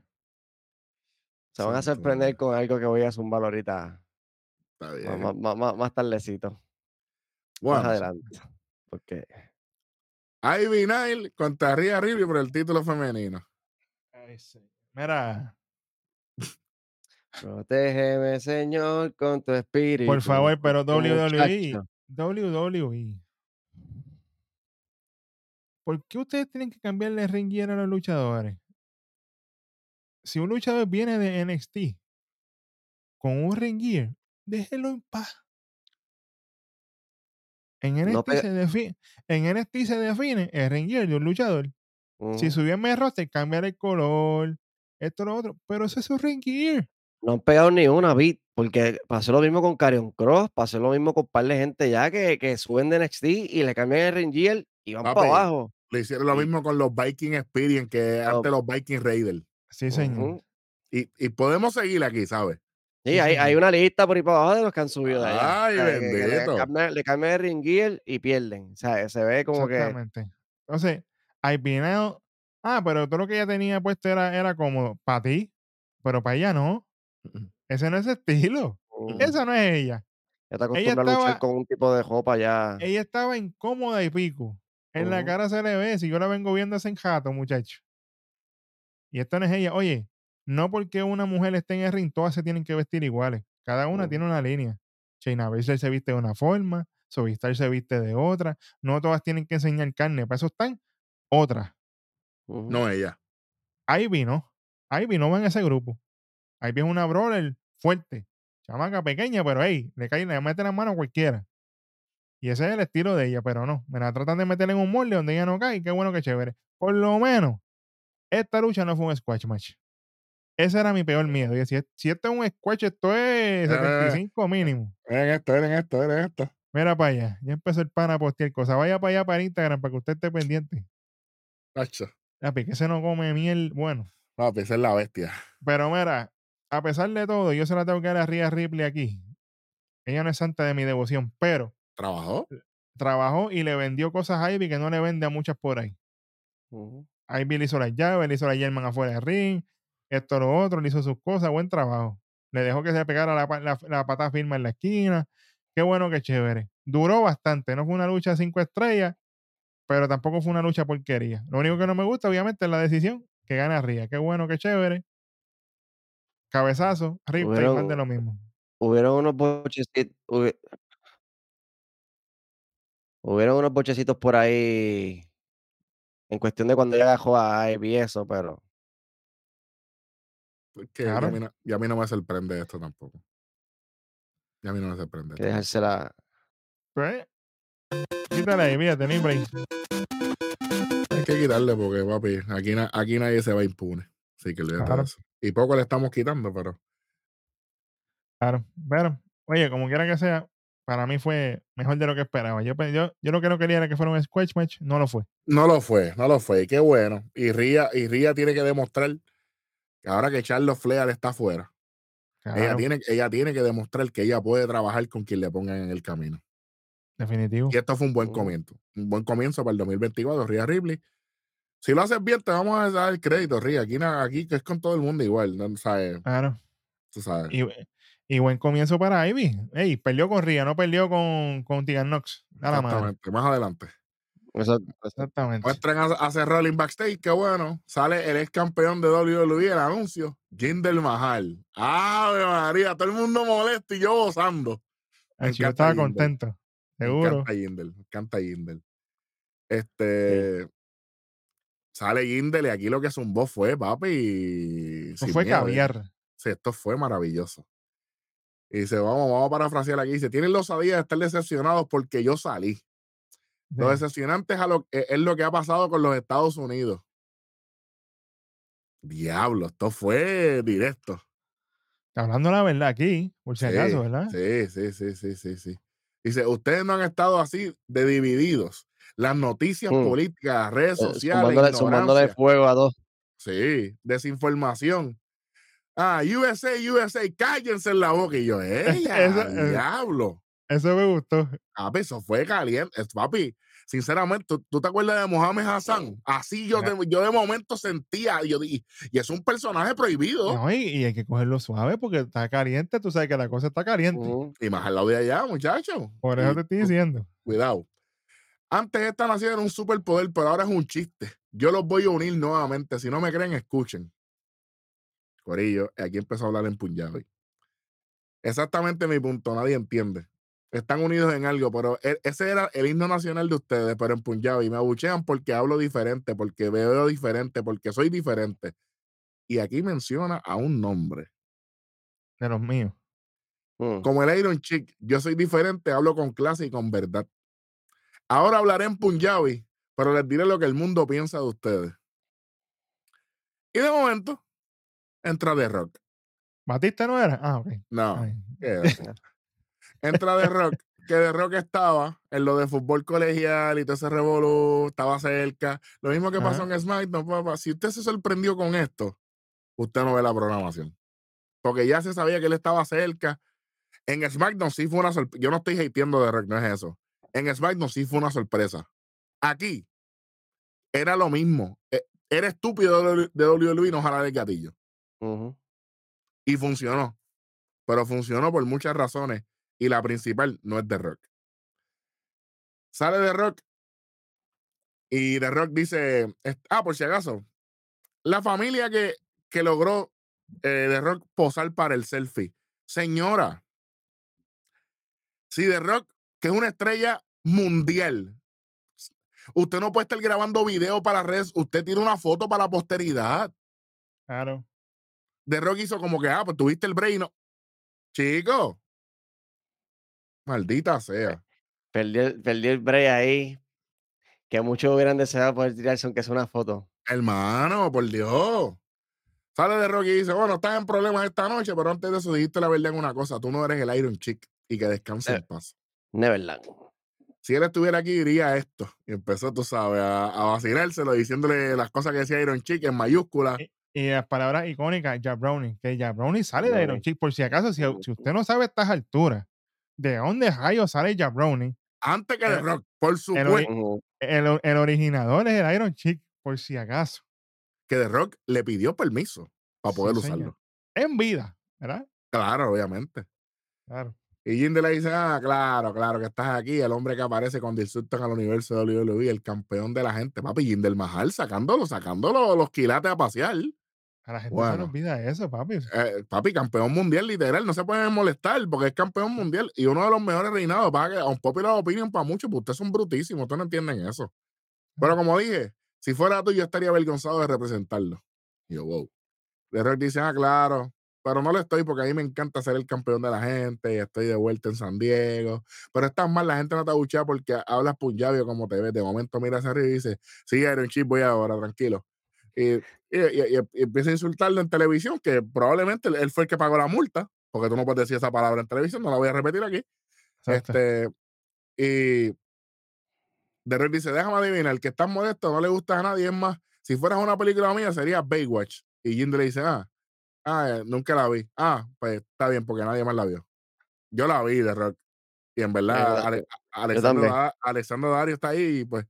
Se van a sorprender con algo que voy a zumbar ahorita. Está Más, bien. más, más, más- más tardecito. Más adelante. Porque Ivy Nile contra Rhea Ripley por el título femenino. Ay, sí. Mira, protégeme, Señor, con tu espíritu. por favor, pero WWE, muchacho, WWE. ¿Por qué ustedes tienen que cambiarle ring gear a los luchadores? Si un luchador viene de NXT con un ring gear, déjelo en paz. En NXT, No se, define, en NXT se define el ring gear de un luchador. Si ujú. subió en mi roster, cambiar el color, esto, lo otro. Pero ese es su ring gear. No han pegado ni una beat, porque pasó lo mismo con Carion Cross, pasó lo mismo con un par de gente ya que, que suben de NXT y le cambian el ring gear y van Papi, para abajo. Le hicieron lo mismo con los Viking Experience que antes los Viking Raiders. Sí, señor. Y, y podemos seguir aquí, ¿sabes? Sí, hay, hay <laughs> una lista por ahí para abajo de los que han subido de allá. Ay, O sea, que- que le, cambian, le cambian el ring gear y pierden. O sea, se ve como que Exactamente. Entonces, hay Pineo. Ah, pero todo lo que ella tenía puesto era, era cómodo para ti, pero para ella no. Ese no es estilo. mm, Esa no es ella. ya te acostumbras a luchar estaba- con un tipo de ropa ya. Ella estaba incómoda y pico. En la cara se le ve, si yo la vengo viendo hace en jato, muchacho. Y esto no es ella. Oye, no porque una mujer esté en el ring, todas se tienen que vestir iguales. Cada una tiene una línea. Shayna Baszler se viste de una forma, Sovistar se viste de otra. No todas tienen que enseñar carne. Para eso están otras. No ella. Ivy no. Ivy no va en ese grupo. Ivy es una brawler fuerte. Chamaca pequeña, pero hey, le cae, le mete la mano a cualquiera. Y ese es el estilo de ella, pero no. Me la tratan de meter en un molde donde ella no cae. Qué bueno, qué chévere. Por lo menos, esta lucha no fue un squash match. Ese era mi peor miedo. Yo, si, si esto es un squash, esto es 75 mínimo. Miren esto, miren esto, miren esto. Mira para allá. Ya empezó el pan a postear cosas. Vaya para allá para Instagram para que usted esté pendiente. Tacho. Papi, que se no come miel. Bueno. Papi, esa es la bestia. Pero mira, a pesar de todo, yo se la tengo que dar a Rhea Ripley aquí. Ella no es santa de mi devoción, pero ¿Trabajó? trabajó y le vendió cosas a Ivy que no le vende a muchas por ahí. Ivy le hizo las llaves, le hizo la German afuera del ring, esto, lo otro, le hizo sus cosas, buen trabajo. Le dejó que se pegara la, la, la patada firma en la esquina. Qué bueno, qué chévere. Duró bastante, no fue una lucha cinco estrellas, pero tampoco fue una lucha porquería. Lo único que no me gusta, obviamente, es la decisión que gana Ría. Qué bueno, qué chévere. Cabezazo, Ripley, más de lo mismo. Hubieron unos bochecitos. Hubieron unos bochecitos por ahí. En cuestión de cuando ella dejó a Ivy y eso, pero. Que ya, Claro. a mí no, ya a mí no me sorprende esto tampoco. Ya a mí no me sorprende. Hay que esto dejársela. Pues, quítale ahí, mira, tenéis tampoco. Hay que quitarle porque, papi, aquí, na- aquí nadie se va impune. Así que olvídate de Claro. eso. Y poco le estamos quitando, pero Claro. Pero, oye, como quiera que sea, para mí fue mejor de lo que esperaba. Yo, yo, yo lo que no quería era que fuera un squash match, no lo fue. no lo fue, no lo fue. Y qué bueno. Y Ría, y Ría tiene que demostrar que ahora que Charles Flair está afuera, ella, tiene, ella tiene que demostrar que ella puede trabajar con quien le pongan en el camino. definitivo. Y esto fue un buen comienzo. Un buen comienzo para el 2024, Ría Ripley. Si lo haces bien, te vamos a dar el crédito, Ría. Aquí, aquí que es con todo el mundo igual, ¿no? ¿Sabes? Claro. Tú sabes. Y, y buen comienzo para Ivy. Ey, perdió con Ria, no perdió con, con Tegan Knox. A la madre. Exactamente. Más adelante. Exactamente. Muestran a, a Seth Rollins backstage, qué bueno. Sale el ex campeón de WWE, el anuncio. Jinder Mahal. ¡Ave María! Todo el mundo molesto y yo gozando. Me yo encanta estaba Jinder. contento. Me Seguro. Me encanta Jinder. Este. Sale Jinder y aquí lo que zumbó fue, papi. Sin fue miedo, ¿eh? caviar. Sí, esto fue maravilloso. Y dice, vamos, vamos a parafrasear aquí. Dice, tienen los de estar decepcionados porque yo salí. Lo decepcionante es, a lo, es es lo que ha pasado con los Estados Unidos. Diablo, esto fue directo. Hablando la verdad aquí, por si Sí, acaso, ¿verdad? Sí, sí, sí, sí, sí, sí. Dice, ustedes no han estado así de divididos. Las noticias Mm. políticas, las redes eh, sociales, zumbándole ignorancia. fuego a dos. Sí, desinformación. Ah, USA, USA, cállense en la boca. Y yo, <laughs> ¡ella, Eso, eh. diablo! Eso me gustó. Papi, eso fue caliente. Es- Papi, sinceramente, ¿tú, tú te acuerdas de Mohamed Hassan? Así yo, de, yo de momento sentía, y yo di- y es un personaje prohibido. No, y, y hay que cogerlo suave porque está caliente. Tú sabes que la cosa está caliente. Y más al lado de allá, muchachos. Por eso Y te estoy diciendo. Cuidado. Antes esta nación era un superpoder, pero ahora es un chiste. Yo los voy a unir nuevamente. Si no me creen, escuchen. Corillo, aquí empezó a hablar en Punjabi. Exactamente mi punto, nadie entiende. Están unidos en algo, pero e- ese era el himno nacional de ustedes, pero en Punjabi me abuchean porque hablo diferente, porque veo diferente, porque soy diferente. Y aquí menciona a un nombre. De los míos. Mm. Como el Iron Chick, yo soy diferente, hablo con clase y con verdad. Ahora hablaré en Punjabi, pero les diré lo que el mundo piensa de ustedes. Y de momento, entra The Rock. ¿Batista no era? Ah, ok. No, <laughs> entra The Rock, que The Rock estaba en lo de fútbol colegial y todo ese revolú, estaba cerca. Lo mismo que pasó Ajá. en SmackDown, papá. Si usted se sorprendió con esto, usted no ve la programación. Porque ya se sabía que él estaba cerca. En SmackDown sí fue una sorpresa. Yo no estoy hateando de Rock, no es eso. En SmackDown sí fue una sorpresa. Aquí era lo mismo. Eh, Era estúpido de de WWE no jalar el gatillo. Y funcionó. Pero funcionó por muchas razones. Y la principal no es The Rock. Sale The Rock. Y The Rock dice: Ah, por si acaso. La familia que, que logró eh, The Rock posar para el selfie. Señora. Si The Rock, que es una estrella mundial. Usted no puede estar grabando video para redes. Usted tiene una foto para la posteridad. Claro. The Rock hizo como que, ah, pues tuviste el break y no. Chico. Maldita sea. Perdí, el, perdí el break ahí. Que muchos hubieran deseado poder tirarse aunque sea una foto. Hermano, por Dios. Sale de Rock y dice, bueno, estás en problemas esta noche, pero antes de eso dijiste la verdad en una cosa, tú no eres el Iron Chick y que descanse en Eh. paz. Neverland. Si él estuviera aquí diría esto. Y empezó, tú sabes, a, a vacilárselo diciéndole las cosas que decía Iron Chick en mayúsculas. Y, y las palabras icónicas, Jabroni, que Jabroni sale de Iron. Chick. Por si acaso, si, si usted no sabe a estas alturas, ¿de dónde rayos sale Jabroni? Antes que de Eh, Rock, por supuesto. El, el originador es el Iron Chick, por si acaso. que de Rock le pidió permiso para Sí, poder señor. usarlo. En vida, ¿verdad? Claro, obviamente. Claro. Y Jinder le dice, ah, claro, claro, que estás aquí, el hombre que aparece cuando insultan al universo de WWE, el campeón de la gente, papi, Jinder Mahal, sacándolo, sacándolo los quilates a pasear. A la gente se le Bueno. olvida eso, papi. Eh, papi, campeón mundial, literal, no se pueden molestar porque es campeón mundial y uno de los mejores reinados. Para que, a un popular opinion para muchos, pues ustedes son brutísimos, ustedes no entienden eso. Pero como dije, si fuera tú, yo estaría avergonzado de representarlo. Y yo, wow. De Rock dice, ah, claro, pero no lo estoy porque a mí me encanta ser el campeón de la gente y estoy de vuelta en San Diego. Pero es tan mal, la gente no te abuchea porque hablas punjabi o como te ves. De momento mira hacia arriba y dice, sí, Iron Chip, voy ahora, tranquilo. Y, y- y- empieza a insultarlo en televisión, que probablemente él fue el que pagó la multa, porque tú no puedes decir esa palabra en televisión, no la voy a repetir aquí. Exacto. Este, y The Rock dice, déjame adivinar, el que está modesto no le gusta a nadie, es más, si fueras una película mía sería Baywatch. Y Jinder le dice, ah, ah, eh, nunca la vi. Ah, pues está bien, porque nadie más la vio. Yo la vi, The Rock. Y en verdad, Ale- Alessandro Dario está ahí y pues,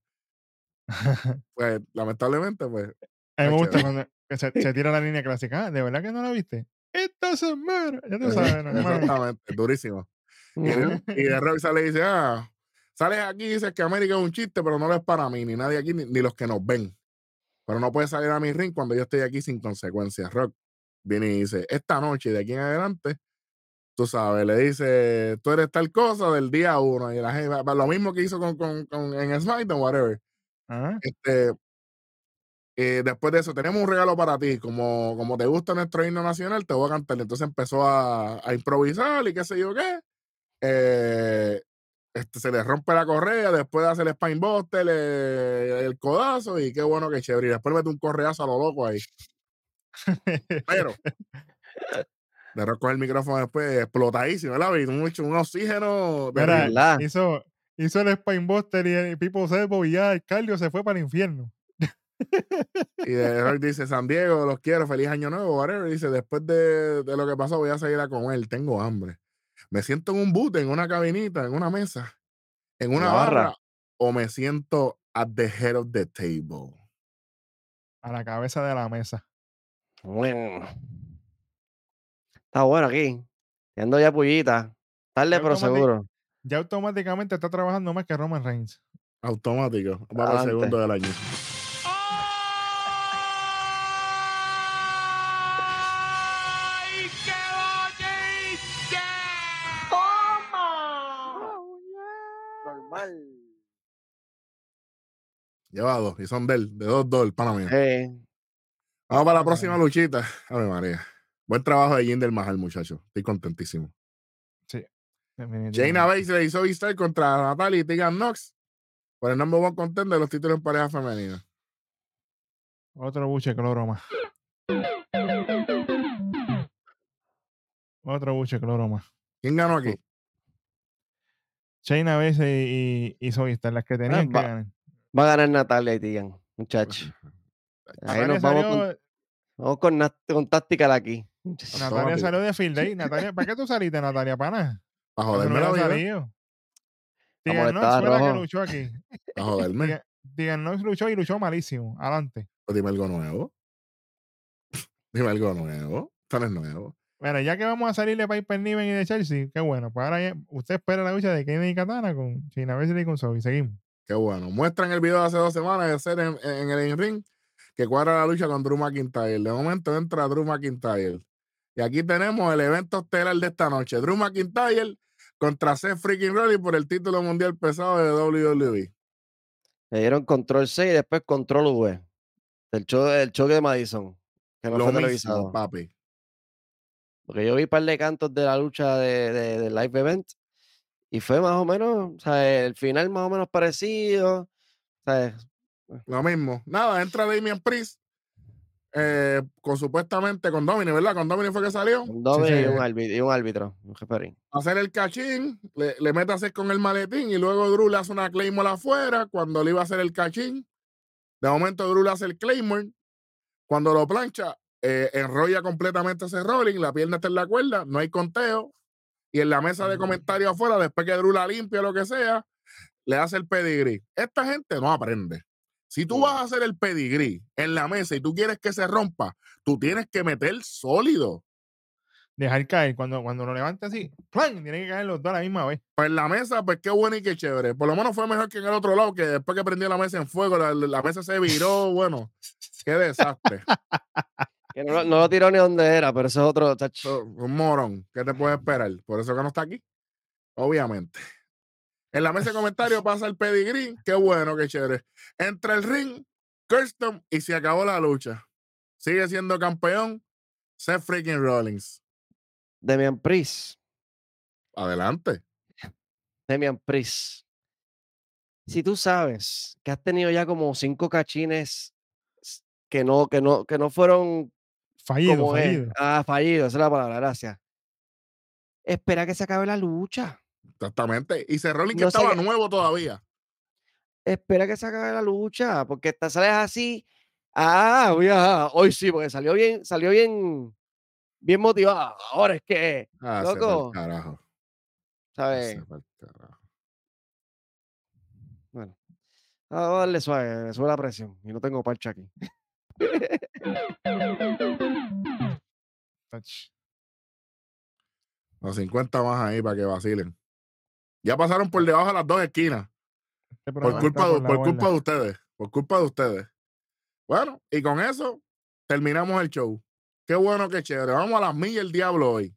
<laughs> pues lamentablemente, pues, A mí me gusta cuando se, se <laughs> tira la línea clásica. Ah, ¿De verdad que no la viste? Esto se muere. Ya tú sabes, <laughs> normal. exactamente, durísimo. Y, The Rock sale y dice, ah, sales aquí y dices que América es un chiste, pero no lo es para mí, ni nadie aquí, ni, ni los que nos ven. Pero no puedes salir a mi ring cuando yo estoy aquí sin consecuencias. Rock viene y dice, esta noche y de aquí en adelante, tú sabes, le dice, tú eres tal cosa del día uno. Y la gente, lo mismo que hizo con, con, con- en SmackDown, whatever. Ah, Este, eh, después de eso, tenemos un regalo para ti. Como, como te gusta nuestro himno nacional, te voy a cantar. Entonces empezó a, a improvisar y qué sé yo qué. Eh, este, se le rompe la correa, después hace el spine buster, le- el codazo y qué bueno que chévere. Y después mete un correazo a lo loco ahí. Pero, <laughs> de recoger el micrófono después explotadísimo, ¿verdad? Y mucho, un oxígeno. Mira, hizo, hizo el Spinebuster y el People Servo y ya el cardio se fue para el infierno. Y de Rock dice, San Diego, los quiero, feliz año nuevo, whatever. Dice, después de, de lo que pasó voy a seguir a comer, tengo hambre. Me siento en un boot, en una cabinita, en una mesa, en una la barra. barra, o me siento at the head of the table. A la cabeza de la mesa. Bueno. Está bueno aquí. Ando ya pullita. Tarde, Ya pero seguro. Ya automáticamente está trabajando más que Roman Reigns. Automático. Va para el segundo del año. Lleva dos, y son de él, de dos, dos, el pana mío. Eh, Vamos para la próxima luchita. Ave María. Buen trabajo de Jinder Mahal, muchacho. Estoy contentísimo. definitivamente. Jaina Baszler y Zoe Stark contra Natalia y Tegan Knox por el number one contender de los títulos en pareja femenina. Otro buche cloro más. Otro buche cloro más. ¿Quién ganó aquí? Shayna Baszler y, y, y Zoe las que tenían que ganar. Va a ganar Natalia y Tigan, muchachos. Ahí Natalia nos vamos con, vamos con, con Tactical aquí. Natalia salió de Field Day. Natalia, ¿Para qué tú saliste, Natalia? Para Eso joderme no la vida. Knox molestada fue la que luchó aquí. <laughs> Para joderme. Tegan Knox luchó y luchó malísimo. Adelante. Pues dime algo nuevo. <laughs> Dime algo nuevo. Esto no es nuevo. Bueno, ya que vamos a salir de Piper Niven y de Chelsea, qué bueno. Pues ahora ya- usted espera la lucha de Kenny y Katana con Shayna Baszler y con Zoe. Seguimos. Qué bueno. Muestran el video de hace dos semanas de ser en, en el in ring que cuadra la lucha con Drew McIntyre. De momento entra Drew McIntyre. Y aquí tenemos el evento estelar de esta noche. Drew McIntyre contra Seth Freaking Rollins por el título mundial pesado de WWE. Le dieron control C y después control V. Del show de Madison. Que no Lo fue mismo, televisado. papi. Porque yo vi un par de cantos de la lucha de, de- del live event. Y fue más o menos, o sea, el final más o menos parecido. Sea, Lo mismo. Nada, entra Damian Priest. eh, con supuestamente con Domini, ¿verdad? Con Domini fue que salió. sí. y, un árbitro, y un árbitro. Un hacer el cachín, le, le mete a hacer con el maletín y luego Drew le hace una Claymore afuera cuando le iba a hacer el cachín. De momento Drew le hace el Claymore. Cuando lo plancha, eh, enrolla completamente ese rolling, la pierna está en la cuerda, no hay conteo. Y en la mesa de comentarios afuera, después que Drew la limpia o lo que sea, le hace el pedigrí. Esta gente no aprende. Si tú vas a hacer el pedigrí en la mesa y tú quieres que se rompa, tú tienes que meter sólido. Dejar caer. Cuando, cuando lo levanta así, ¡plan! Tienen que caer los dos a la misma vez. Pues en la mesa, pues qué bueno y qué chévere. Por lo menos fue mejor que en el otro lado, que después que prendió la mesa en fuego, la, la mesa se viró. Bueno, qué desastre. <laughs> Que no, no lo tiró ni donde era, pero eso es otro. chach. So, un morón. ¿Qué te puede esperar? Por eso que no está aquí. Obviamente. En la mesa de comentarios <laughs> pasa el pedigrí. Qué bueno, qué chévere. Entra el ring, Kirsten, y se acabó la lucha. Sigue siendo campeón. Seth freaking Rollins. Demian Priest. Adelante. Demian Priest. Si tú sabes que has tenido ya como cinco cachines que no, que no, que no fueron Fallido, es. Ah, fallido, esa es la palabra, gracias. Espera que se acabe la lucha. Exactamente. Y Seth Rollins que No estaba nuevo todavía. Espera que se acabe la lucha, porque te sales así. Ah, voy a- hoy sí, porque salió bien, salió bien, bien motivado. Ahora es que, Ah, se Loco. carajo. ¿sabes? Carajo. Bueno, vamos a darle suave, me sube la presión y no tengo parche aquí. <laughs> Los 50 más ahí para que vacilen. Ya pasaron por debajo de las dos esquinas. Este Por culpa, la por culpa de ustedes. Por culpa de ustedes. Bueno, y con eso terminamos el show. Qué bueno, qué chévere. Vamos a las millas el diablo hoy.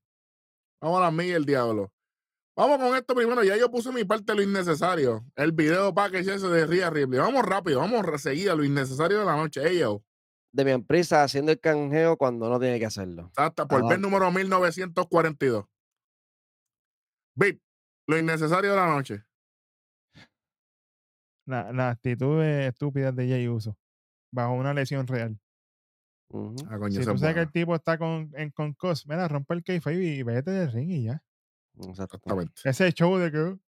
Vamos a las millas el diablo. Vamos con esto primero. Ya yo puse mi parte de lo innecesario. El video package ese de Ria Ripley. Vamos rápido. Vamos a seguir a lo innecesario de la noche. Yo. De mi empresa haciendo el canjeo cuando no tiene que hacerlo. Hasta por ver número 1942. Bit, lo innecesario de la noche. La, la actitud de estúpida de Jay Uso. Bajo una lesión real. Ujú. Ah, coño, Si tú es sabes que el tipo está con, en con cos, mira, rompe el kayfabe y vete del ring y ya. Exactamente. Ese show de que uh,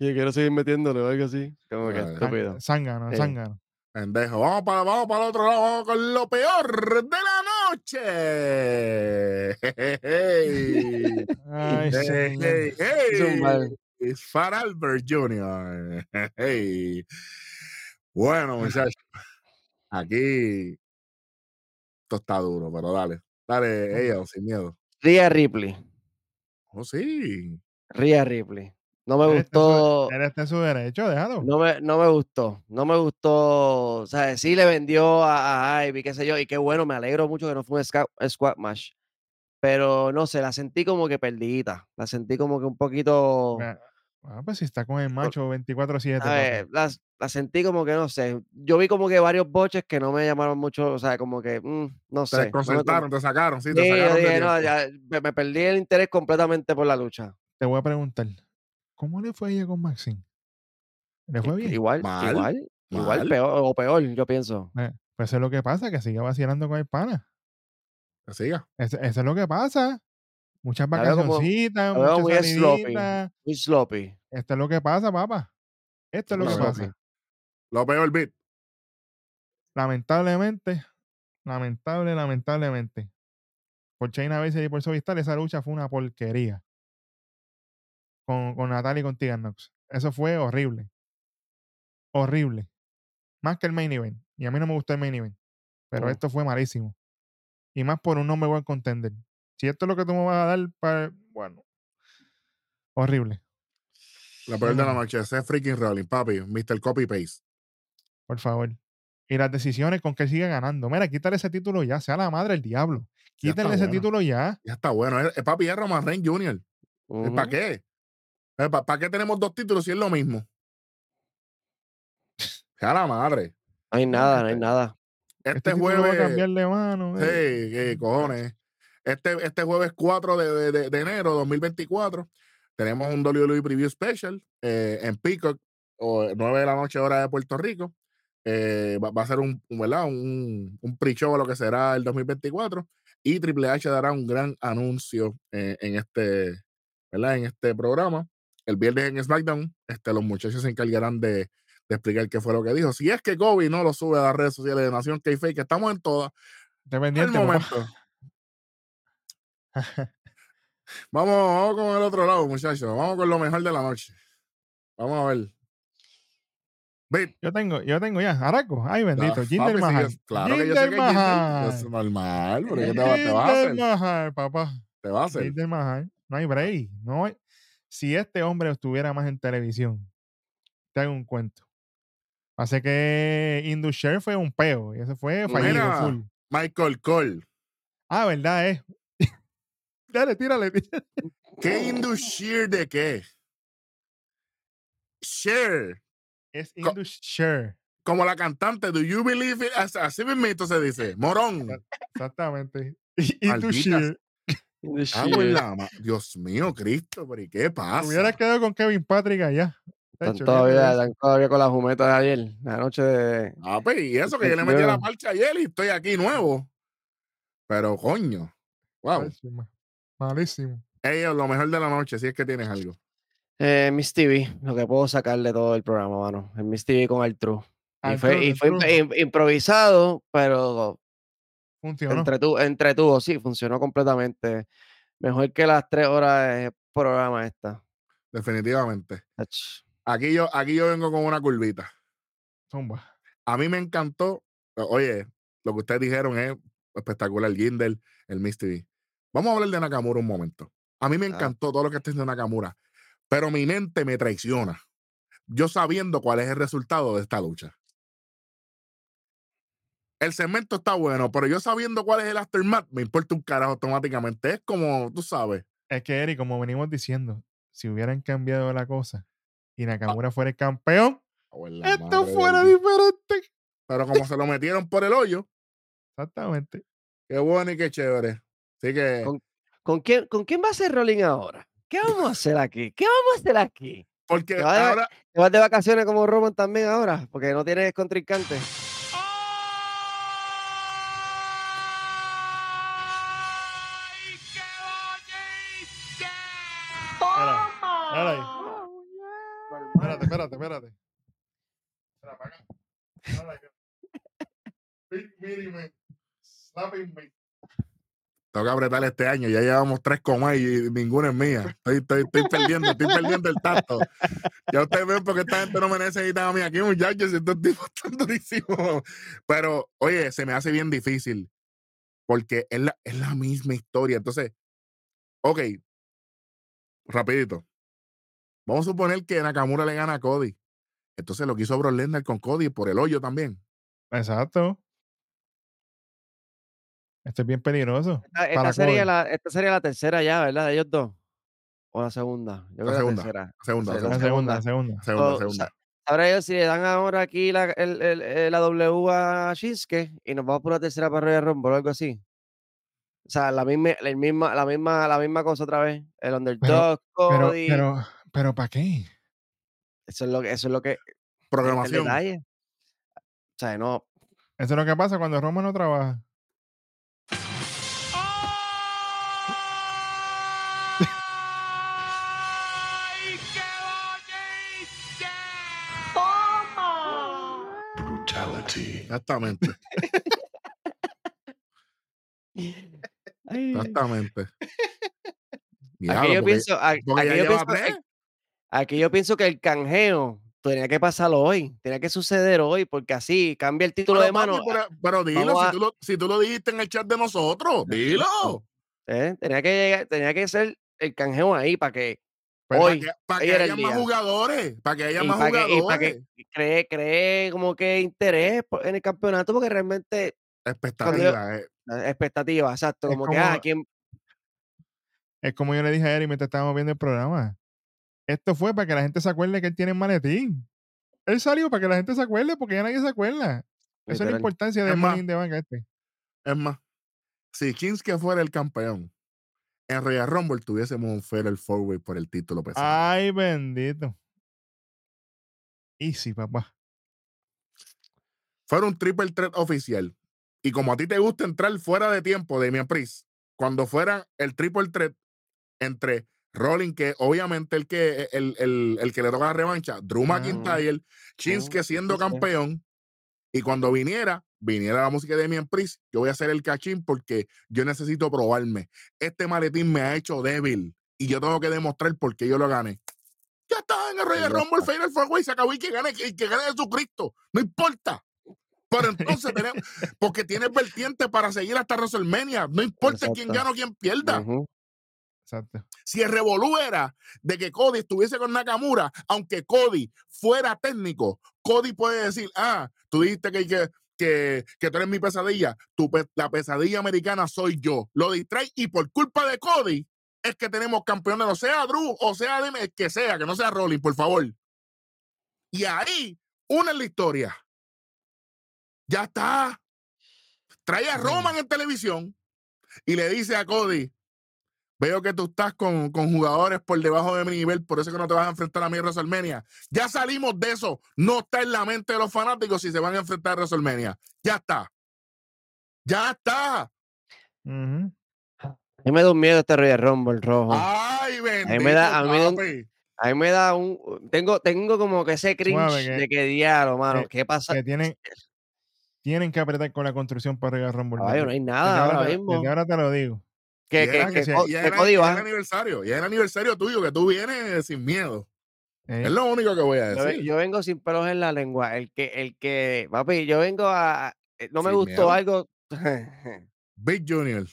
Yo quiero seguir metiéndole o algo así. Como que estúpido. zángano, Sí. zángano. Pendejo. Vamos para, vamos para el otro lado. Vamos con lo peor de la noche. Hey, Ay, hey, señor. hey, hey. Es Fat Albert Jr. Hey. Bueno, muchachos. Aquí. Esto está duro, pero dale. Dale, ella, sin miedo. Rhea Ripley. Oh, sí. Rhea Ripley. No me gustó. él está en su derecho, déjalo. No me, no me gustó. No me gustó. O sea, sí le vendió a, a Ivy, qué sé yo. Y qué bueno, me alegro mucho que no fue un squat match. Pero no sé, la sentí como que perdidita. La sentí como que un poquito. Ah, pues si está con el macho 24-7. A papi. ver, la, la sentí como que no sé. Yo vi como que varios boches que no me llamaron mucho. O sea, como que mm, no Te sé. no me desconcertaron, te sacaron, sí, te Sí, yo sacaron de dije, no, tiempo. ya, me, me perdí el interés completamente por la lucha. Te voy a preguntar, ¿cómo le fue a ella con Maxine? ¿Le fue bien? Igual, Mal, igual, igual, peor o peor, yo pienso. Eh, Pues eso es lo que pasa, que sigue vacilando con el pana. Que siga. Eso, eso es lo que pasa. Muchas vacacioncitas, muchas muy sloppy. Muy sloppy. Esto es lo que pasa, papá. Esto es lo que sloppy. pasa. Lo peor, beat. Lamentablemente, lamentable, lamentablemente. Por Chaina Baszler y por Sovistar, esa lucha fue una porquería. Con, con Natalia y con Tegan Nox. Eso fue horrible. Horrible. Más que el main event. Y a mí no me gustó el main event. Pero Mm. esto fue malísimo. Y más por un nombre buen contender. Si esto es lo que tú me vas a dar para. Bueno. Horrible. Lo peor de la noche. Ese freaking Rolling, papi. Mr. Copy Paste. Por favor. Y las decisiones con que sigue ganando. Mira, quítale ese título ya. Sea la madre del diablo. Quítale ese bueno. título ya. Ya está bueno. Es, es papi, es Roman Reigns Jr. Ujú. ¿Para qué? ¿Para qué tenemos dos títulos si es lo mismo? Sea la madre. No hay nada, no hay este- nada. Este, Este título va a jueves. cambiar de mano. Sí, eh. qué cojones. Este, este jueves 4 de, de, de- enero 2024 tenemos un WWE Preview Special eh, en Peacock, o 9 de la noche hora de Puerto Rico. Eh, va, va a ser un, un, ¿verdad? un, un pre-show de lo que será el 2024 y Triple H dará un gran anuncio eh, en, este, ¿verdad? en este programa. El viernes en SmackDown, este, los muchachos se encargarán de, de explicar qué fue lo que dijo. Si es que Kobe no lo sube a las redes sociales de Nación k que estamos en todas, Esté el momento. Vamos, vamos con el otro lado, muchachos. Vamos con lo mejor de la noche. Vamos a ver. Ve, Yo tengo, yo tengo ya. Araco. Ay, bendito. papi, Jinder sí, Mahal. yo- claro que yo sé Jinder que Jinder Mahal. es normal, pero ¿qué te va, te va a Jinder hacer? Mahal, papá. Te va a hacer. Jinder Mahal. No hay break. No hay- Si este hombre estuviera más en televisión, te hago un cuento. Hace que Indusher fue un peo. Y ese fue fallido Mira. full. Michael Cole. Ah, ¿verdad? Es. <laughs> Dale, tírale, tírale. ¿Qué Indusher de qué? Share. Es Indusher. Como la cantante, Do You Believe It? As- Así mismito se dice. Morón. Exactamente. <laughs> Indusher. En la ma- Dios mío, Cristo, pero ¿y qué pasa? Hubiera quedado con Kevin Patrick allá. Están Tacho, todavía, olvídate de eso. están todavía con la jumeta de ayer, la noche de. Ah, pues, y eso que yo le metí a la marcha ayer y estoy aquí nuevo. Pero, coño. Wow. Malísimo. Ellos, lo mejor de la noche, si es que tienes algo. Eh, Miss TV, lo que puedo sacar de todo el programa, mano. El Miss TV con el True. Y Al fue, al imp- improvisado, pero Funcionó. entretuvo, entretuvo, sí, funcionó completamente. Mejor que las tres horas de programa esta. Definitivamente. Ach, Aquí yo, aquí yo vengo con una curvita. Zumba. A mí me encantó. Oye, lo que ustedes dijeron es espectacular. El Gindel, el Miss TV. Vamos a hablar de Nakamura un momento. A mí me Ah. encantó todo lo que está haciendo Nakamura. Pero mi mente me traiciona. Yo sabiendo cuál es el resultado de esta lucha. El segmento está bueno, pero yo sabiendo cuál es el aftermath, me importa un carajo automáticamente. Es como, tú sabes. Es que, Eric, como venimos diciendo, si hubieran cambiado la cosa Ah. y Nakamura fuera el campeón, esto fuera diferente. Pero como se lo metieron por el hoyo, Exactamente. qué bueno y qué chévere. Así que. Con- ¿Con quién, ¿Con quién va a ser Rolling ahora? ¿Qué vamos a hacer aquí? ¿Qué vamos a hacer aquí? Porque Te va de- ahora, ¿Te vas de vacaciones como Roman también ahora? Porque no tienes contrincante. Mira ahí. Espérate, espérate, espérate. Espera, para acá. Mírala ahí. Tengo que apretar este año. Ya llevamos tres comas y ninguna es mía. Estoy, estoy, estoy perdiendo, estoy perdiendo el tacto. Ya ustedes ven porque esta gente no me necesita a mí aquí, muchachos. y Estos tipos están durísimos. Pero, oye, se me hace bien difícil. Porque es la, es la misma historia. Entonces, ok. Rapidito. Vamos a suponer que Nakamura le gana a Cody. Entonces lo que hizo Brock Lesnar con Cody por el hoyo también. Exacto. Esto es bien peligroso. Esta, esta para sería Cody. la, esta sería la tercera ya, ¿verdad? De ellos dos. O la segunda. Yo La segunda, La tercera. Segunda, La segunda, segunda, la segunda. segunda, So, segunda. Sabrá yo si le dan ahora aquí la, el, el- el- la W a Shinsuke y nos vamos por una tercera para Royal Rumble o algo así. O sea, la misma, la misma, la misma, la misma cosa otra vez. El underdog, Pero, Cody. pero, pero, ¿para qué? eso es lo que, eso es lo que. el Programación. detalle. O sea, no. Eso es lo que pasa cuando Roma no trabaja. ¡Ay, qué bonito! Exactamente. Exactamente. Diablo, Aquí yo porque- pienso, porque aquí yo pienso, eh, aquí yo pienso que el canjeo tenía que pasarlo hoy, tenía que suceder hoy, porque así cambia el título Pero, de mano. pero, pero dilo, si, a- tú lo, si tú lo dijiste en el chat de nosotros, dilo. ¿eh? Tenía que llegar- tenía que ser el canjeo ahí para que Para hoy que, para que haya más día. jugadores. Para que haya y más para que, y pa' jugadores. que cree, cree como que interés en el campeonato, porque realmente Expectativa. eh. la expectativa, exacto, Es como, que ah, ¿quién? Es como yo le dije a Eric mientras estábamos viendo el programa. Esto fue para que la gente se acuerde que él tiene maletín. Él salió para que la gente se acuerde porque ya nadie se acuerda. Esa es la importancia del in the Bank este. Es más, si Kinske fuera el campeón, en Royal Rumble tuviésemos un Fatal Four Way por el título pesado. Ay, bendito. Easy, papá. fuera un triple threat oficial. Y como a ti te gusta entrar fuera de tiempo, Damian Priest, cuando fuera el triple threat entre Rolling, que obviamente el que, el, el- el que le toca la revancha, Drew Ajá. McIntyre, Shinsuke siendo campeón, y cuando viniera, viniera la música de Damian Priest, yo voy a hacer el cachín porque yo necesito probarme. Este maletín me ha hecho débil y yo tengo que demostrar por qué yo lo gané. Ya está en el Royal ya Rumble. Final Four se acabó y que gane, y que gane Jesucristo. No importa. Pero entonces tenemos, porque tienes vertiente para seguir hasta WrestleMania. No importa quién Exacto. gana o quién pierda. Exacto. Si el revolú era de que Cody estuviese con Nakamura, aunque Cody fuera técnico, Cody puede decir, ah, tú dijiste que, que, que, que tú eres mi pesadilla, tu la pesadilla americana soy yo. Lo distrae y por culpa de Cody es que tenemos campeones, o sea Drew, o sea el que sea, que no sea Rolling, por favor. Y ahí, una en la historia. Ya está. Trae a Roman en televisión y le dice a Cody, veo que tú estás con, con jugadores por debajo de mi nivel, por eso es que no te vas a enfrentar a mí en WrestleMania. Ya salimos de eso. No está en la mente de los fanáticos si se van a enfrentar a WrestleMania. Ya está. Ya está. A mí me da un miedo este Royal Rumble rojo. Ay, bendito, me da- a mí me da. A mí me da un. Tengo, tengo como que ese cringe Suave, que- de que diablo, mano. que- ¿Qué pasa? Que tienen, tienen que apretar con la construcción para Royal Rumble. Caballo, no hay nada ahora mismo. Desde ahora te lo digo. Que, Y que, era- que, era- el aniversario. Y es el aniversario tuyo, que tú vienes sin miedo. Eh, Es lo único que voy a decir. yo vengo sin pelos en la lengua. El que, el que, papi, yo vengo a. eh, No me Sin gustó miedo. algo. Big Junior.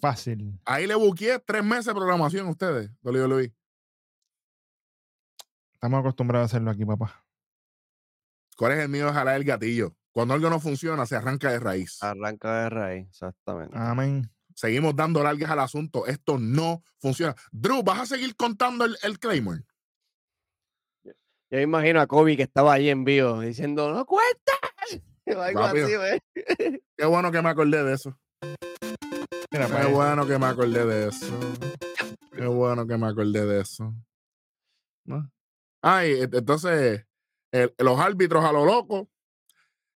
fácil. Ahí le buqueé tres meses de programación a ustedes, WWE. Estamos acostumbrados a hacerlo aquí, papá. ¿Cuál es el miedo de jalar el gatillo? Cuando algo no funciona, se arranca de raíz. Arranca de raíz, exactamente. Amén. Seguimos dando largas al asunto. Esto no funciona. Drew, ¿vas a seguir contando el, el Claymore? Yo me imagino a Kobe que estaba ahí en vivo diciendo, ¡No cuenta! <laughs> <laughs> Qué bueno que me acordé de eso. Mira, Qué eso. bueno que me acordé de eso. Qué bueno que me acordé de eso. ¿No? Ay, e- entonces, el- los árbitros a lo loco,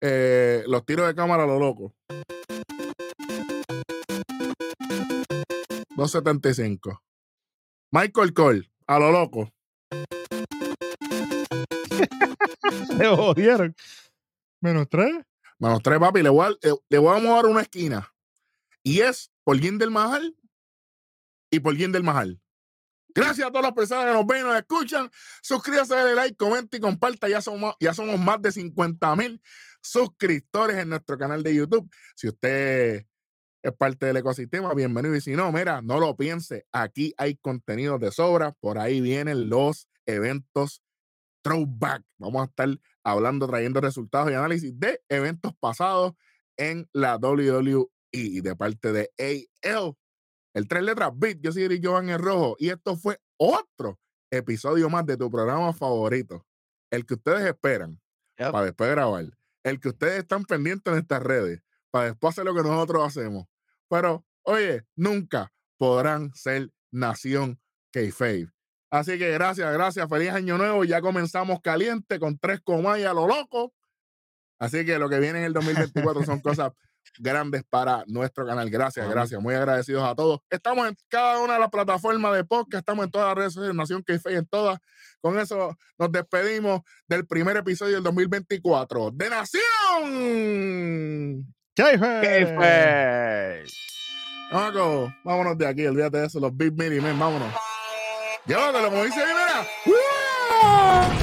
eh, los tiros de cámara a lo loco. 275. Michael Cole, a lo loco. <laughs> Se jodieron. Menos tres. Menos tres, papi. Le voy, a, eh, le voy a mover una esquina. Y es por del Mahal y por del Mahal. Gracias a todas las personas que nos ven y nos escuchan. Suscríbase, dale like, comenta y comparta. Ya somos, ya somos más de 50 mil suscriptores en nuestro canal de YouTube. Si usted es parte del ecosistema, bienvenido. Y si no, mira, no lo piense. Aquí hay contenido de sobra. Por ahí vienen los eventos throwback. Vamos a estar hablando, trayendo resultados y análisis de eventos pasados en la WWE de parte de AL. El tres letras Beat, yo soy Jovan el Rojo y esto fue otro episodio más de tu programa favorito. El que ustedes esperan Yep. para después grabar. El que ustedes están pendientes en estas redes para después hacer lo que nosotros hacemos. Pero, oye, nunca podrán ser Nación K-Fave. Así que gracias, gracias. Feliz año nuevo. Ya comenzamos caliente con tres comas y a lo loco. Así que lo que viene en el 2024 son <laughs> cosas grandes para nuestro canal. Gracias, gracias. Muy agradecidos a todos. Estamos en cada una de las plataformas de podcast. Estamos en todas las redes sociales, Nación que en todas. Con eso nos despedimos del primer episodio del 2024 de Nación. ¿Qué ¿Qué fue? fue? Marco, vámonos de aquí. Olvídate de eso, los Big Mini Men. Vámonos. Llévatelo, como dice ahí, mira. ¡Wow!